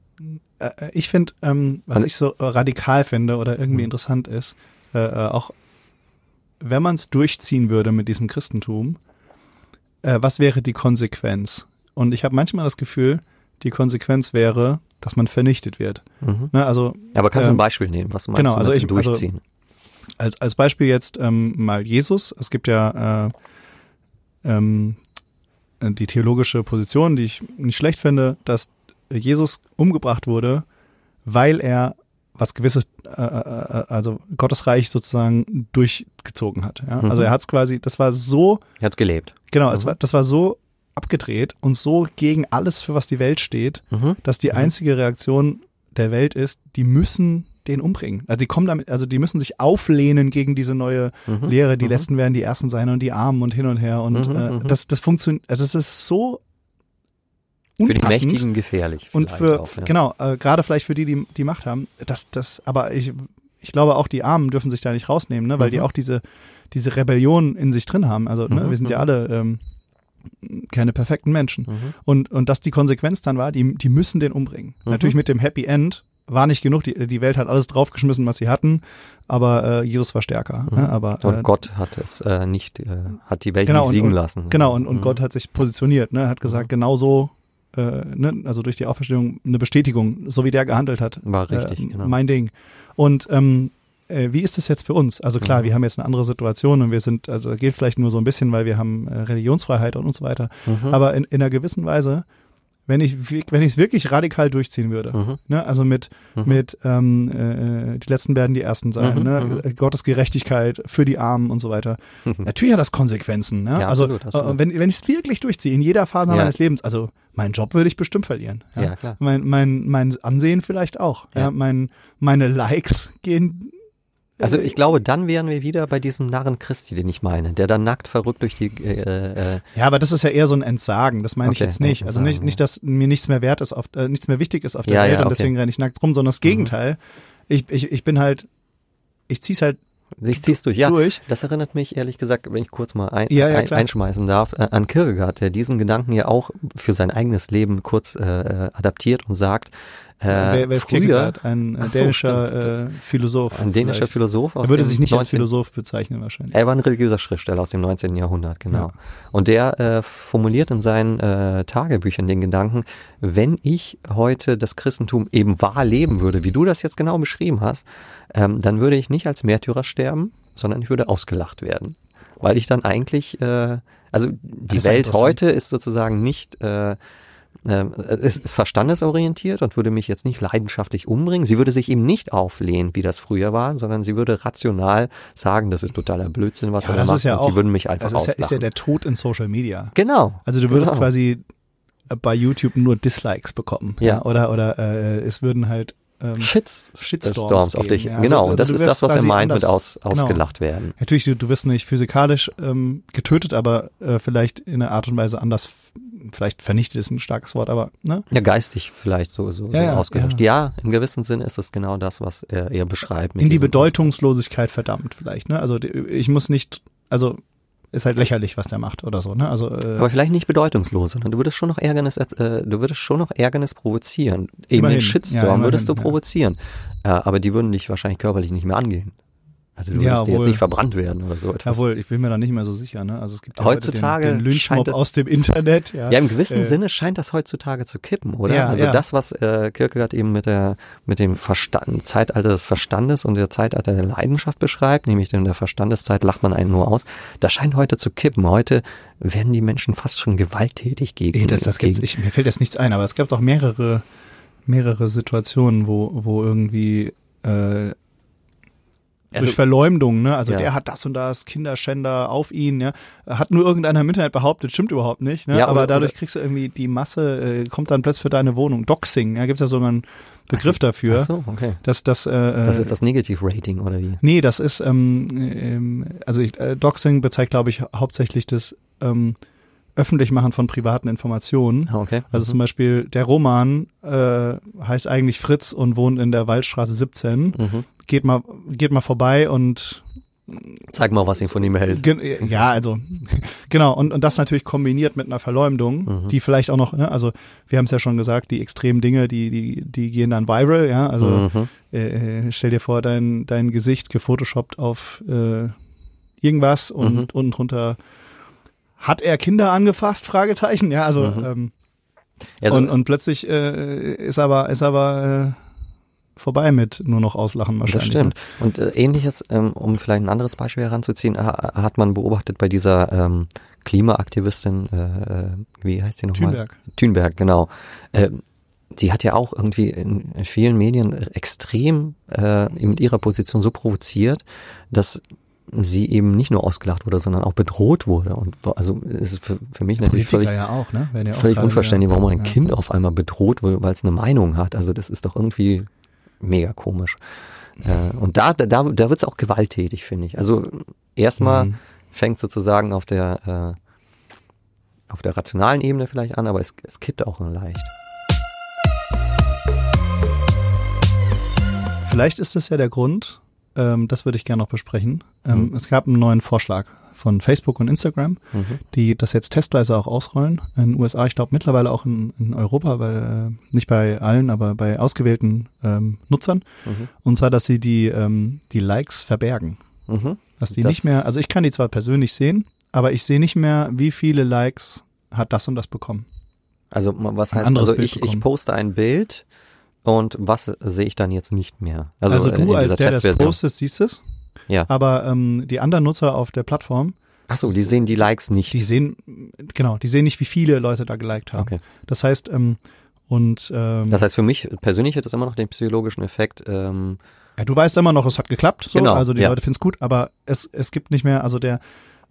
äh, ich finde, ähm, was und, ich so radikal finde oder irgendwie mhm. interessant ist, äh, äh auch wenn man es durchziehen würde mit diesem Christentum, äh, was wäre die Konsequenz? Und ich habe manchmal das Gefühl, die Konsequenz wäre, dass man vernichtet wird. Mhm. Ne, also, Aber kannst du ähm, ein Beispiel nehmen, was du meinst genau, also ich, also durchziehen? Also als, als Beispiel jetzt ähm, mal Jesus. Es gibt ja äh, ähm, die theologische Position, die ich nicht schlecht finde, dass Jesus umgebracht wurde, weil er was gewisses, äh, äh, äh also Gottes Reich sozusagen durchgezogen hat. Ja? Also mhm. Also er hat es quasi, das war so. Er hat gelebt. Genau, mhm. es war, das war so abgedreht und so gegen alles, für was die Welt steht, mhm. dass die mhm. einzige Reaktion der Welt ist, die müssen den umbringen. Also die kommen damit, also die müssen sich auflehnen gegen diese neue mhm. Lehre. Die mhm. Letzten werden die Ersten sein und die Armen und hin und her. Und äh, das, das funktioniert, also es ist so Unpassend. Für die Mächtigen gefährlich. Und für, auch, ja. genau, äh, gerade vielleicht für die, die die Macht haben. Das, das, aber ich, ich glaube auch die Armen dürfen sich da nicht rausnehmen, ne, weil die auch diese, diese Rebellion in sich drin haben. Also, ne, wir sind ja alle, ähm, keine perfekten Menschen. Mhm. Und, und dass die Konsequenz dann war, die, die müssen den umbringen. Mhm. Natürlich mit dem Happy End war nicht genug. Die, die Welt hat alles draufgeschmissen, was sie hatten, aber äh, Jesus war stärker. Mhm. Ne? Aber, und äh, Gott hat es äh, nicht, äh, hat die Welt genau, nicht siegen und, lassen. Genau, und, und mhm. Gott hat sich positioniert, ne? hat gesagt, mhm. genau so, äh, ne? also durch die Auferstehung eine Bestätigung, so wie der gehandelt hat. War richtig, äh, genau. Mein Ding. Und ähm, äh, wie ist das jetzt für uns? Also klar, mhm. wir haben jetzt eine andere Situation und wir sind, also geht vielleicht nur so ein bisschen, weil wir haben äh, Religionsfreiheit und, und so weiter. Mhm. Aber in, in einer gewissen Weise, wenn ich wenn ich es wirklich radikal durchziehen würde, mhm. ne, also mit mhm. mit ähm, äh, die letzten werden die ersten sein, mhm. ne, mhm. Gottes Gerechtigkeit für die Armen und so weiter. Natürlich hat das Konsequenzen, ne? Ja, also absolut, absolut. Äh, wenn wenn ich es wirklich durchziehe in jeder Phase ja. meines Lebens, also meinen Job würde ich bestimmt verlieren. Ja, ja klar. Mein mein mein Ansehen vielleicht auch. Ja mein meine Likes gehen also ich glaube, dann wären wir wieder bei diesem Narren Christi, den ich meine, der dann nackt verrückt durch die. Äh, äh ja, aber das ist ja eher so ein Entsagen. Das meine okay, ich jetzt nicht. Also nicht, nicht, dass mir nichts mehr wert ist, auf, äh, nichts mehr wichtig ist auf der ja, Welt ja, okay. und deswegen renne ich nackt rum, sondern das mhm. Gegenteil. Mhm. Ich, ich, ich bin halt, ich zieh's halt ich zieh's durch. Ja, durch. das erinnert mich ehrlich gesagt, wenn ich kurz mal ein, ja, ja, ein, einschmeißen darf, äh, an Kierkegaard, der diesen Gedanken ja auch für sein eigenes Leben kurz äh, adaptiert und sagt, äh, wer, wer ist früher ein äh, dänischer äh, Philosoph. Ein dänischer vielleicht. Philosoph aus Er würde sich nicht 19, als Philosoph bezeichnen wahrscheinlich. Er war ein religiöser Schriftsteller aus dem 19. Jahrhundert, genau. Ja. Und der äh, formuliert in seinen äh, Tagebüchern den Gedanken, wenn ich heute das Christentum eben wahr leben würde, wie du das jetzt genau beschrieben hast, ähm, dann würde ich nicht als Märtyrer sterben, sondern ich würde ausgelacht werden. Weil ich dann eigentlich, äh, also die Welt heute ist sozusagen nicht äh, äh, ist, ist verstandesorientiert und würde mich jetzt nicht leidenschaftlich umbringen. Sie würde sich eben nicht auflehnen, wie das früher war, sondern sie würde rational sagen, das ist totaler Blödsinn, was ja, er macht. Ja und auch, die würden mich einfach das ist ja, ist ja der Tod in Social Media. Genau. Also du würdest genau. quasi bei YouTube nur Dislikes bekommen. Ja. ja oder oder äh, es würden halt ähm, Shits, Shitstorms auf dich. Ja, genau, also, und das ist das, was er meint mit aus, genau. ausgelacht genau. werden. Natürlich, du, du wirst nicht physikalisch ähm, getötet, aber äh, vielleicht in einer Art und Weise anders vielleicht vernichtet ist ein starkes Wort, aber ne? Ja, geistig vielleicht so, so, ja, so ja, ausgelöscht. Ja. ja. im gewissen Sinn ist es genau das, was er, er beschreibt. In die Bedeutungslosigkeit verdammt vielleicht, ne? Also ich muss nicht, also ist halt lächerlich, was der macht oder so, ne? Also äh, aber vielleicht nicht bedeutungslos, sondern du würdest schon noch Ärgernis, äh, du würdest schon noch Ärgernis provozieren. Eben immerhin. den Shitstorm ja, würdest du provozieren, ja. äh, aber die würden dich wahrscheinlich körperlich nicht mehr angehen. Also du Ja, willst jetzt nicht verbrannt werden oder so etwas. Jawohl, ich bin mir da nicht mehr so sicher. Ne? Also es gibt ja Heutzutage den, den Lynchmob aus dem Internet. Ja, Ja, im gewissen Äh, Sinne scheint das heutzutage zu kippen, oder? Ja, also ja. das, was äh, Kierkegaard eben mit der mit dem Verstand, Zeitalter des Verstandes und der Zeitalter der Leidenschaft beschreibt, nämlich in der Verstandeszeit lacht man einen nur aus, das scheint heute zu kippen. Heute werden die Menschen fast schon gewalttätig gegen. Nee, das, das gibt's, gegen ich, mir fällt jetzt nichts ein, aber es gab doch mehrere, mehrere Situationen, wo, wo irgendwie äh, Also- durch Verleumdung, ne? Also Ja. der hat das und das, Kinderschänder auf ihn, ja. Hat nur irgendeiner im Internet behauptet, stimmt überhaupt nicht, ne? Ja, aber oder- dadurch oder- kriegst du irgendwie die Masse, äh, kommt dann plötzlich für deine Wohnung. Doxing, ja, gibt's ja sogar einen Begriff dafür. Ach so, okay. Dass das, äh, Das äh, ist das Negativ-Rating oder wie? Nee, das ist, ähm, ähm, also ich, äh, Doxing bezeichnet, glaube ich, hauptsächlich das ähm, Öffentlichmachen von privaten Informationen. Ah, okay. Also zum Beispiel der Roman äh, heißt eigentlich Fritz und wohnt in der Waldstraße 17. mhm. Geht mal, geht mal vorbei und Zeig mal, was ihn von ihm hält. Gen ja, also genau und und das natürlich kombiniert mit einer Verleumdung, Mhm. die vielleicht auch noch, ne, also wir haben es ja schon gesagt, die extremen Dinge, die die die gehen dann viral, ja, also mhm. äh, stell dir vor, dein dein Gesicht gefotoshoppt auf äh, irgendwas und Mhm. unten drunter hat er Kinder angefasst? Fragezeichen, ja, also Mhm. ähm, Also, und, und plötzlich äh, ist aber ist aber äh, vorbei mit nur noch auslachen wahrscheinlich. Das stimmt. Und äh, ähnliches, ähm, um vielleicht ein anderes Beispiel heranzuziehen, ha hat man beobachtet bei dieser ähm, Klimaaktivistin, äh, äh, wie heißt sie Ne? nochmal? Thünberg. Thünberg, genau. Ähm, sie hat ja auch irgendwie in vielen Medien extrem äh, mit ihrer Position so provoziert, dass sie eben nicht nur ausgelacht wurde, sondern auch bedroht wurde. Und also es ist für, für mich natürlich Politiker völlig, ja auch, ne? Ja völlig unverständlich, warum ein ja. Kind auf einmal bedroht wird, weil es eine Meinung hat. Also das ist doch irgendwie mega komisch. Äh, und da, da, da wird es auch gewalttätig, finde ich. Also erstmal Mhm. fängt sozusagen auf der äh, auf der rationalen Ebene vielleicht an, aber es, es kippt auch nur leicht. Vielleicht ist das ja der Grund, ähm, das würde ich gerne noch besprechen. Ähm, Mhm. Es gab einen neuen Vorschlag von Facebook und Instagram, Mhm. die das jetzt testweise auch ausrollen. In den USA, ich glaube mittlerweile auch in, in Europa, weil, äh, nicht bei allen, aber bei ausgewählten ähm, Nutzern. Mhm. Und zwar, dass sie die, ähm, die Likes verbergen. Mhm. Dass die Das- nicht mehr, also ich kann die zwar persönlich sehen, aber ich sehe nicht mehr, wie viele Likes hat das und das bekommen. Also was heißt, also ich, ich poste ein Bild und was sehe ich dann jetzt nicht mehr? Also, Also, äh, du als der, der postet, siehst es, Ja. aber ähm, die anderen Nutzer auf der Plattform, Achso, die sehen die Likes nicht. die sehen, genau, die sehen nicht, wie viele Leute da geliked haben. Okay. Das heißt, ähm, und ähm, Das heißt, für mich persönlich hat das immer noch den psychologischen Effekt, ähm, ja, du weißt immer noch, es hat geklappt, so, Genau, also die ja. Leute finden es gut, aber es, es gibt nicht mehr, also der,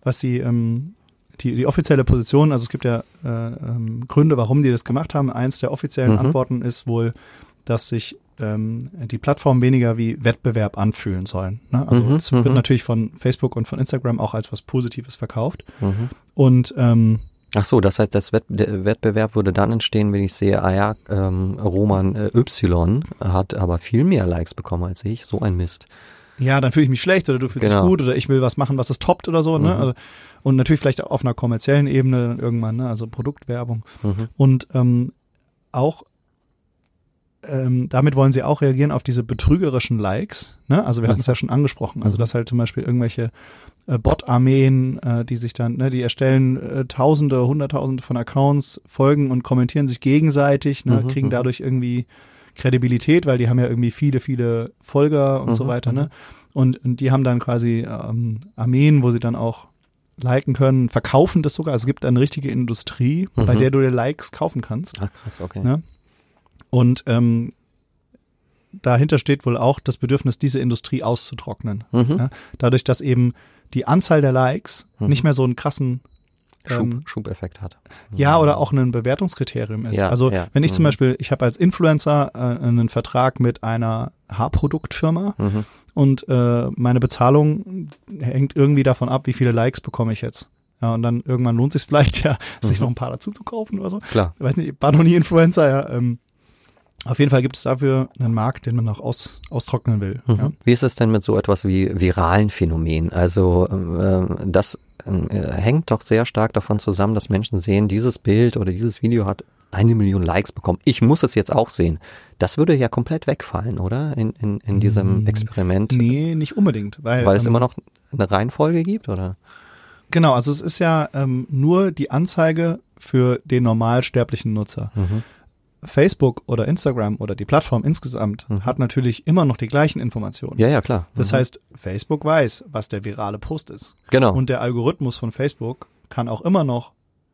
was sie, ähm, die, die offizielle Position, also es gibt ja äh, ähm, Gründe, warum die das gemacht haben. Eins der offiziellen Mhm. Antworten ist wohl, dass sich ähm, die Plattformen weniger wie Wettbewerb anfühlen sollen. Ne? Also Mhm, es wird mhm. natürlich von Facebook und von Instagram auch als was Positives verkauft. mhm. Und ähm, Ach so, das heißt, das Wett der Wettbewerb würde dann entstehen, wenn ich sehe, ah ja, ähm, Roman äh, Y hat aber viel mehr Likes bekommen als ich. So ein Mist. ja, dann fühle ich mich schlecht oder du fühlst Genau. dich gut oder ich will was machen, was es toppt oder so. Ne? Mhm. Also, und natürlich vielleicht auf einer kommerziellen Ebene dann irgendwann, ne? also Produktwerbung. Mhm. Und ähm, auch ähm, damit wollen sie auch reagieren auf diese betrügerischen Likes. Ne? Also wir hatten es ja schon angesprochen. Also Mhm. dass halt zum Beispiel irgendwelche äh, Bot-Armeen, äh, die sich dann, ne, die erstellen äh, Tausende, Hunderttausende von Accounts, folgen und kommentieren sich gegenseitig, ne, Mhm, kriegen mhm. dadurch irgendwie Kredibilität, weil die haben ja irgendwie viele, viele Folger und so Mhm, weiter. mhm. Ne? Und, und die haben dann quasi ähm, Armeen, wo sie dann auch liken können, verkaufen das sogar. Also es gibt eine richtige Industrie, bei Mhm. der du dir Likes kaufen kannst. Ach krass, okay. Ne? Und ähm, dahinter steht wohl auch das Bedürfnis, diese Industrie auszutrocknen. Mhm. Ja? Dadurch, dass eben die Anzahl der Likes Mhm. nicht mehr so einen krassen Schub, ähm, Schubeffekt hat. ja, oder auch ein Bewertungskriterium ist. Ja, also ja. wenn ich zum Mhm. Beispiel, ich habe als Influencer äh, einen Vertrag mit einer Haarproduktfirma Mhm. und äh, meine Bezahlung hängt irgendwie davon ab, wie viele Likes bekomme ich jetzt. Ja, und dann irgendwann lohnt sich vielleicht ja, sich Mhm. noch ein paar dazu zu kaufen oder so. Klar. Ich weiß nicht, ich war noch nie Influencer, ja. Ähm, auf jeden Fall gibt es dafür einen Markt, den man noch aus, austrocknen will. Mhm. Ja. Wie ist es denn mit so etwas wie viralen Phänomenen? Also ähm, das ähm, äh, hängt doch sehr stark davon zusammen, dass Menschen sehen, dieses Bild oder dieses Video hat eine Million Likes bekommen. Ich muss es jetzt auch sehen. Das würde ja komplett wegfallen, oder? In, in, in diesem Hm, Experiment. Nee, nicht unbedingt, weil, Weil es ähm, immer noch eine Reihenfolge gibt, oder? Genau, also es ist ja ähm, nur die Anzeige für den normalsterblichen Nutzer. Mhm. Facebook oder Instagram oder die Plattform insgesamt Mhm. hat natürlich immer noch die gleichen Informationen. Ja, ja, klar. Das Mhm. heißt, Facebook weiß, was der virale Post ist. genau. Und der Algorithmus von Facebook kann auch immer noch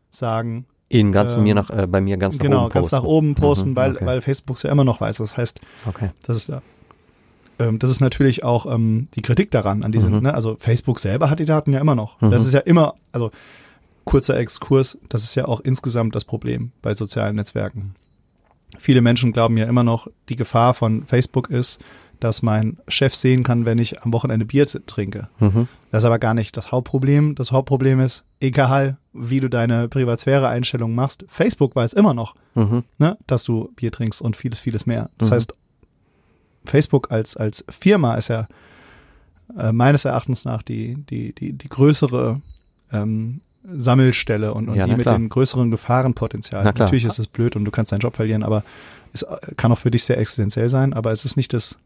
sagen, ihn ganz ähm, mir nach, äh, bei mir ganz nach genau, oben ganz posten. nach oben posten, Mhm, weil, okay. weil Facebook es ja immer noch weiß. Das heißt, Okay. das ist ja, ähm, das ist natürlich auch ähm, die Kritik daran, an diesem, Mhm. ne? also Facebook selber hat die Daten ja immer noch. Mhm. Das ist ja immer, also kurzer Exkurs, das ist ja auch insgesamt das Problem bei sozialen Netzwerken. Viele Menschen glauben ja immer noch, die Gefahr von Facebook ist, dass mein Chef sehen kann, wenn ich am Wochenende Bier trinke. Mhm. Das ist aber gar nicht das Hauptproblem. Das Hauptproblem ist, egal wie du deine Privatsphäre-Einstellungen machst, Facebook weiß immer noch, Mhm. ne, dass du Bier trinkst und vieles, vieles mehr. Das Mhm. heißt, Facebook als, als Firma ist ja äh, meines Erachtens nach die, die, die, die größere ähm, Sammelstelle und, und Ja, die mit dem größeren Gefahrenpotenzial. Na klar. Natürlich ist es blöd und du kannst deinen Job verlieren, aber es äh, kann auch für dich sehr existenziell sein, aber es ist nicht das,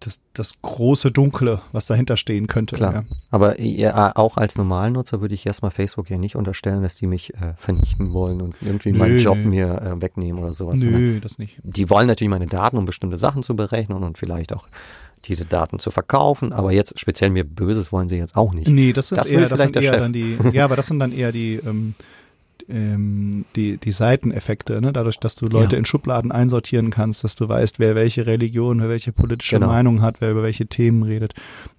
das, das große Dunkle, was dahinter stehen könnte. Klar. Ja. Aber ja, auch als Normalnutzer würde ich erstmal Facebook ja nicht unterstellen, dass die mich äh, vernichten wollen und irgendwie Nö, meinen Job nö. mir äh, wegnehmen oder sowas. Nö, das nicht. Die wollen natürlich meine Daten, um bestimmte Sachen zu berechnen und vielleicht auch diese Daten zu verkaufen, aber jetzt speziell mir Böses wollen sie jetzt auch nicht. Nee, das ist Das eher, das sind eher Chef. dann die, ja, aber das sind dann eher die, ähm, ähm, die, die Seiteneffekte, ne? dadurch, dass du Leute Ja. in Schubladen einsortieren kannst, dass du weißt, wer welche Religion, wer welche politische Genau. Meinung hat, wer über welche Themen redet.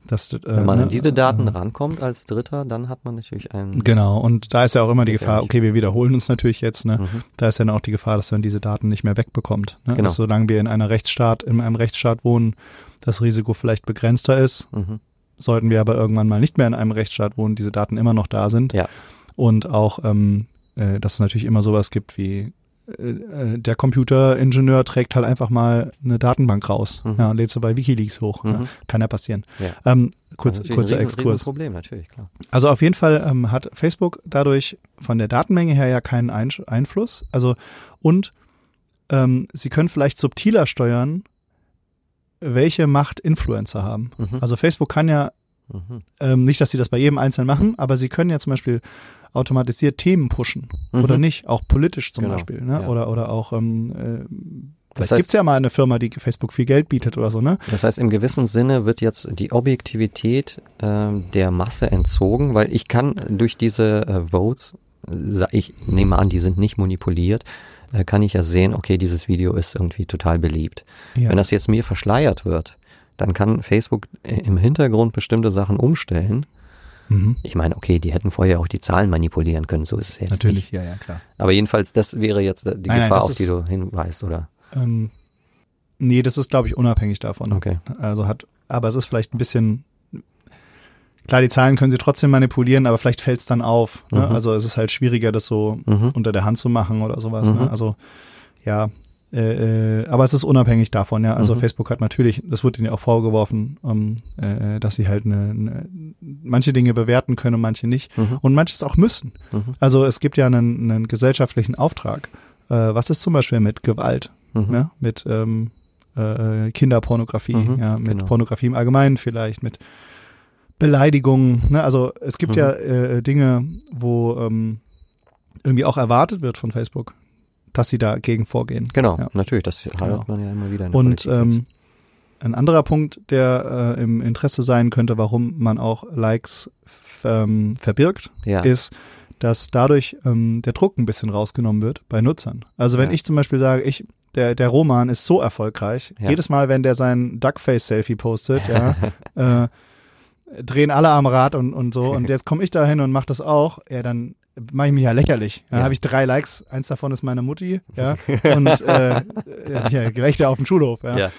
Dass, äh, Wenn man ne, an diese Daten äh, rankommt als Dritter, dann hat man natürlich einen. Genau, und da ist ja auch immer die Gefahr, okay, wir wiederholen uns natürlich jetzt, ne? Mhm. Da ist ja dann auch die Gefahr, dass man diese Daten nicht mehr wegbekommt. Ne? Genau. Dass solange wir in einer Rechtsstaat, in einem Rechtsstaat wohnen, das Risiko vielleicht begrenzter ist, Mhm. sollten wir aber irgendwann mal nicht mehr in einem Rechtsstaat wohnen, diese Daten immer noch da sind. Ja. Und auch, ähm, äh, dass es natürlich immer sowas gibt wie äh, äh, der Computeringenieur trägt halt einfach mal eine Datenbank raus Mhm. ja, und lädt sie bei Wikileaks hoch. Ja, Mhm. kann ja passieren. Ja. Ähm, kurz, Natürlich kurzer ein riesen, Exkurs. riesen Problem, natürlich, klar. Also auf jeden Fall ähm, hat Facebook dadurch von der Datenmenge her ja keinen Einsch- Einfluss. Also und ähm, sie können vielleicht subtiler steuern, welche Macht Influencer haben. Mhm. Also Facebook kann ja Mhm. ähm, nicht, dass sie das bei jedem Einzelnen machen, aber sie können ja zum Beispiel automatisiert Themen pushen Mhm. oder nicht, auch politisch zum Genau, Beispiel, ne? ja. oder oder auch ähm, äh, Das vielleicht heißt- gibt's ja mal eine Firma, die Facebook viel Geld bietet oder so, ne? Das heißt, im gewissen Sinne wird jetzt die Objektivität ähm, der Masse entzogen, weil ich kann durch diese äh, Votes, ich nehme an, die sind nicht manipuliert, äh, kann ich ja sehen, okay, dieses Video ist irgendwie total beliebt. Ja. Wenn das jetzt mir verschleiert wird, dann kann Facebook äh, im Hintergrund bestimmte Sachen umstellen. mhm. Ich meine, okay, die hätten vorher auch die Zahlen manipulieren können, so ist es jetzt Natürlich, nicht. ja, ja, klar. Aber jedenfalls, das wäre jetzt die Nein, nein, Gefahr, das auf die ist- du hinweist, oder? Ähm, nee, das ist, glaube ich, unabhängig davon. Okay. Also hat, aber es ist vielleicht ein bisschen, klar, die Zahlen können sie trotzdem manipulieren, aber vielleicht fällt es dann auf. Ne? Mhm. Also es ist halt schwieriger, das so Mhm. unter der Hand zu machen oder sowas. Mhm. Ne? Also ja, äh, äh, aber es ist unabhängig davon, ja. Also Mhm. Facebook hat natürlich, das wurde ihnen ja auch vorgeworfen, ähm, äh, dass sie halt eine, eine, manche Dinge bewerten können manche nicht. Mhm. Und manches auch müssen. Mhm. Also es gibt ja einen, einen gesellschaftlichen Auftrag. Äh, was ist zum Beispiel mit Gewalt? Mhm. ne? mit ähm, äh, Kinderpornografie, Mhm, ja, mit genau. Pornografie im Allgemeinen vielleicht, mit Beleidigungen. Ne? Also es gibt Mhm. ja äh, Dinge, wo ähm, irgendwie auch erwartet wird von Facebook, dass sie dagegen vorgehen. Genau, Ja. natürlich, das Genau. hört man ja immer wieder Und ähm, ein anderer Punkt, der äh, im Interesse sein könnte, warum man auch Likes ähm, verbirgt, ja. ist, dass dadurch ähm, der Druck ein bisschen rausgenommen wird bei Nutzern. Also wenn Ja. ich zum Beispiel sage, ich der, der Roman ist so erfolgreich, Ja. jedes Mal, wenn der sein Duckface-Selfie postet, ja, äh, drehen alle am Rad und, und so und jetzt komme ich da hin und mache das auch, ja, dann mache ich mich ja lächerlich. Dann Ja. habe ich drei Likes, eins davon ist meine Mutti, ja, und äh, ja, Gelächter auf dem Schulhof, ja. ja.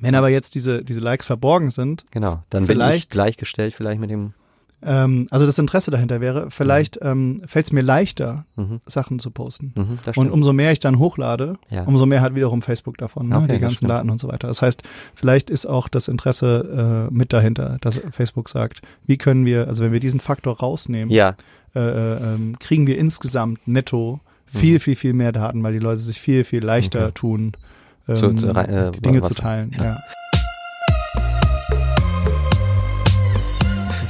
Wenn aber jetzt diese, diese Likes verborgen sind, Genau, dann bin ich gleichgestellt vielleicht mit dem. Ähm, also das Interesse dahinter wäre, vielleicht ähm, fällt es mir leichter, Mhm, Sachen zu posten. mhm, Und umso mehr ich dann hochlade, Ja. umso mehr hat wiederum Facebook davon, ne? Okay, die ganzen. Daten und so weiter. Das heißt, vielleicht ist auch das Interesse äh, mit dahinter, dass Facebook sagt, wie können wir, also wenn wir diesen Faktor rausnehmen, ja, äh, äh, ähm, kriegen wir insgesamt netto viel, viel, viel mehr Daten, weil die Leute sich viel, viel leichter tun, ähm, Zu- zu äh, die Dinge was- zu teilen. ja.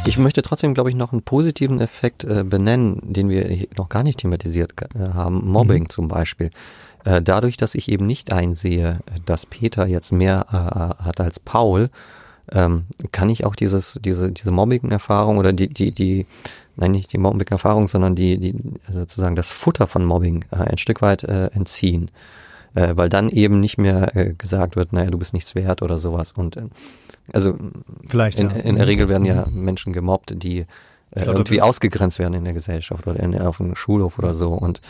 Ich möchte trotzdem, glaube ich, noch einen positiven Effekt äh, benennen, den wir noch gar nicht thematisiert äh, haben. Mobbing Mhm. zum Beispiel. Äh, dadurch, dass ich eben nicht einsehe, dass Peter jetzt mehr äh, hat als Paul, ähm, kann ich auch dieses, diese, diese Mobbing-Erfahrung oder die, die, die, nein, nicht die Mobbing-Erfahrung, sondern die, die, sozusagen das Futter von Mobbing äh, ein Stück weit äh, entziehen. Äh, weil dann eben nicht mehr äh, gesagt wird, naja, du bist nichts wert oder sowas. Und äh, also Vielleicht, in, ja. in der Regel werden ja Menschen gemobbt, die äh, irgendwie ausgegrenzt werden in der Gesellschaft oder in, auf dem Schulhof oder so. Und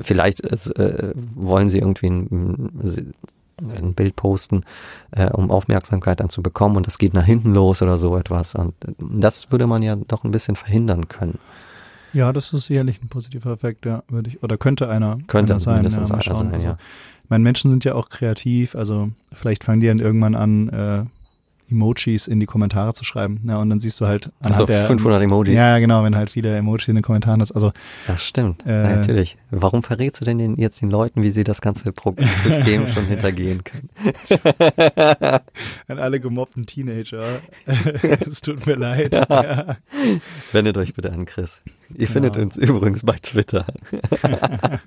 vielleicht ist, äh, wollen sie irgendwie ein, ein Bild posten, äh, um Aufmerksamkeit dann zu bekommen und das geht nach hinten los oder so etwas. Und das würde man ja doch ein bisschen verhindern können. Ja, das ist sicherlich ein positiver Effekt, ja, würde ich, oder könnte einer, Könnte einer sein. mindestens ja, mal einer schauen. sein, also, ja. Ich meine, Menschen sind ja auch kreativ, also vielleicht fangen die dann irgendwann an, äh, Emojis in die Kommentare zu schreiben. Ja, und dann siehst du halt Also der 500 Emojis. Ja, ja, genau, wenn halt viele Emojis in den Kommentaren hast. Also Ja, stimmt. Äh, ja, natürlich. Warum verrätst du denn den, jetzt den Leuten, wie sie das ganze Pro System schon hintergehen können? an alle gemobbten Teenager, es tut mir leid. Ja. Wendet euch bitte an Chris. Ihr Genau. findet uns übrigens bei Twitter.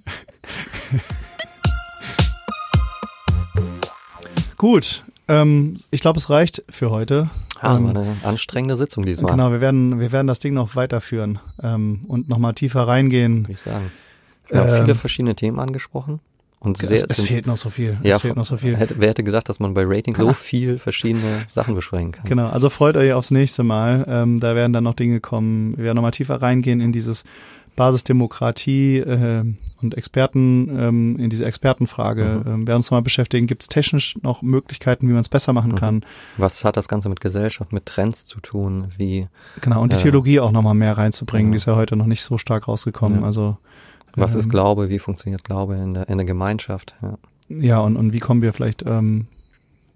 Gut, ähm, ich glaube, es reicht für heute. Ah, Ähm, eine anstrengende Sitzung diesmal, Genau, wir werden, wir werden das Ding noch weiterführen ähm, und nochmal tiefer reingehen. würde ich sagen. Wir haben Ähm, viele verschiedene Themen angesprochen. Und Es, sehr, es sind- fehlt noch so viel. ja, es fehlt noch so viel. Hätte, wer hätte gedacht, dass man bei Rating so viel verschiedene Sachen besprechen kann? Genau, also freut euch aufs nächste Mal. Ähm, da werden dann noch Dinge kommen. Wir werden nochmal tiefer reingehen in dieses Basisdemokratie äh, und Experten, ähm, in diese Expertenfrage. Mhm. Ähm, werden uns nochmal beschäftigen, gibt es technisch noch Möglichkeiten, wie man es besser machen Mhm. kann. Was hat das Ganze mit Gesellschaft, mit Trends zu tun? Wie, Genau, und die Ja. Theologie auch nochmal mehr reinzubringen. Genau. Die ist ja heute noch nicht so stark rausgekommen. Ja. Also was ist ähm, Glaube? Wie funktioniert Glaube in der, in der Gemeinschaft? Ja. Ja, und, und wie kommen wir vielleicht, ähm,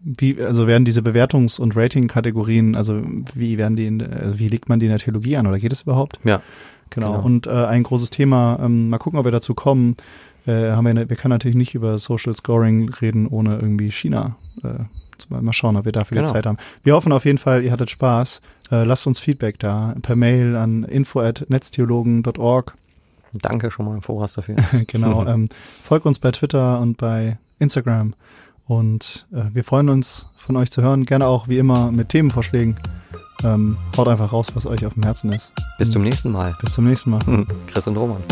wie, also werden diese Bewertungs- und Rating-Kategorien, also wie werden die, in, also wie legt man die in der Theologie an oder geht es überhaupt? Ja, Genau. genau. Und äh, ein großes Thema, ähm, mal gucken, ob wir dazu kommen. Äh, haben wir, ne- wir können natürlich nicht über Social Scoring reden, ohne irgendwie China. Äh, mal schauen, ob wir dafür Genau. Zeit haben. Wir hoffen auf jeden Fall, ihr hattet Spaß. Äh, lasst uns Feedback da per Mail an info@netztheologen.org. Danke schon mal im Voraus dafür. genau. ähm, folgt uns bei Twitter und bei Instagram. Und äh, wir freuen uns, von euch zu hören. Gerne auch wie immer mit Themenvorschlägen. Ähm, haut einfach raus, was euch auf dem Herzen ist. Bis zum nächsten Mal. Bis zum nächsten Mal. Chris und Roman.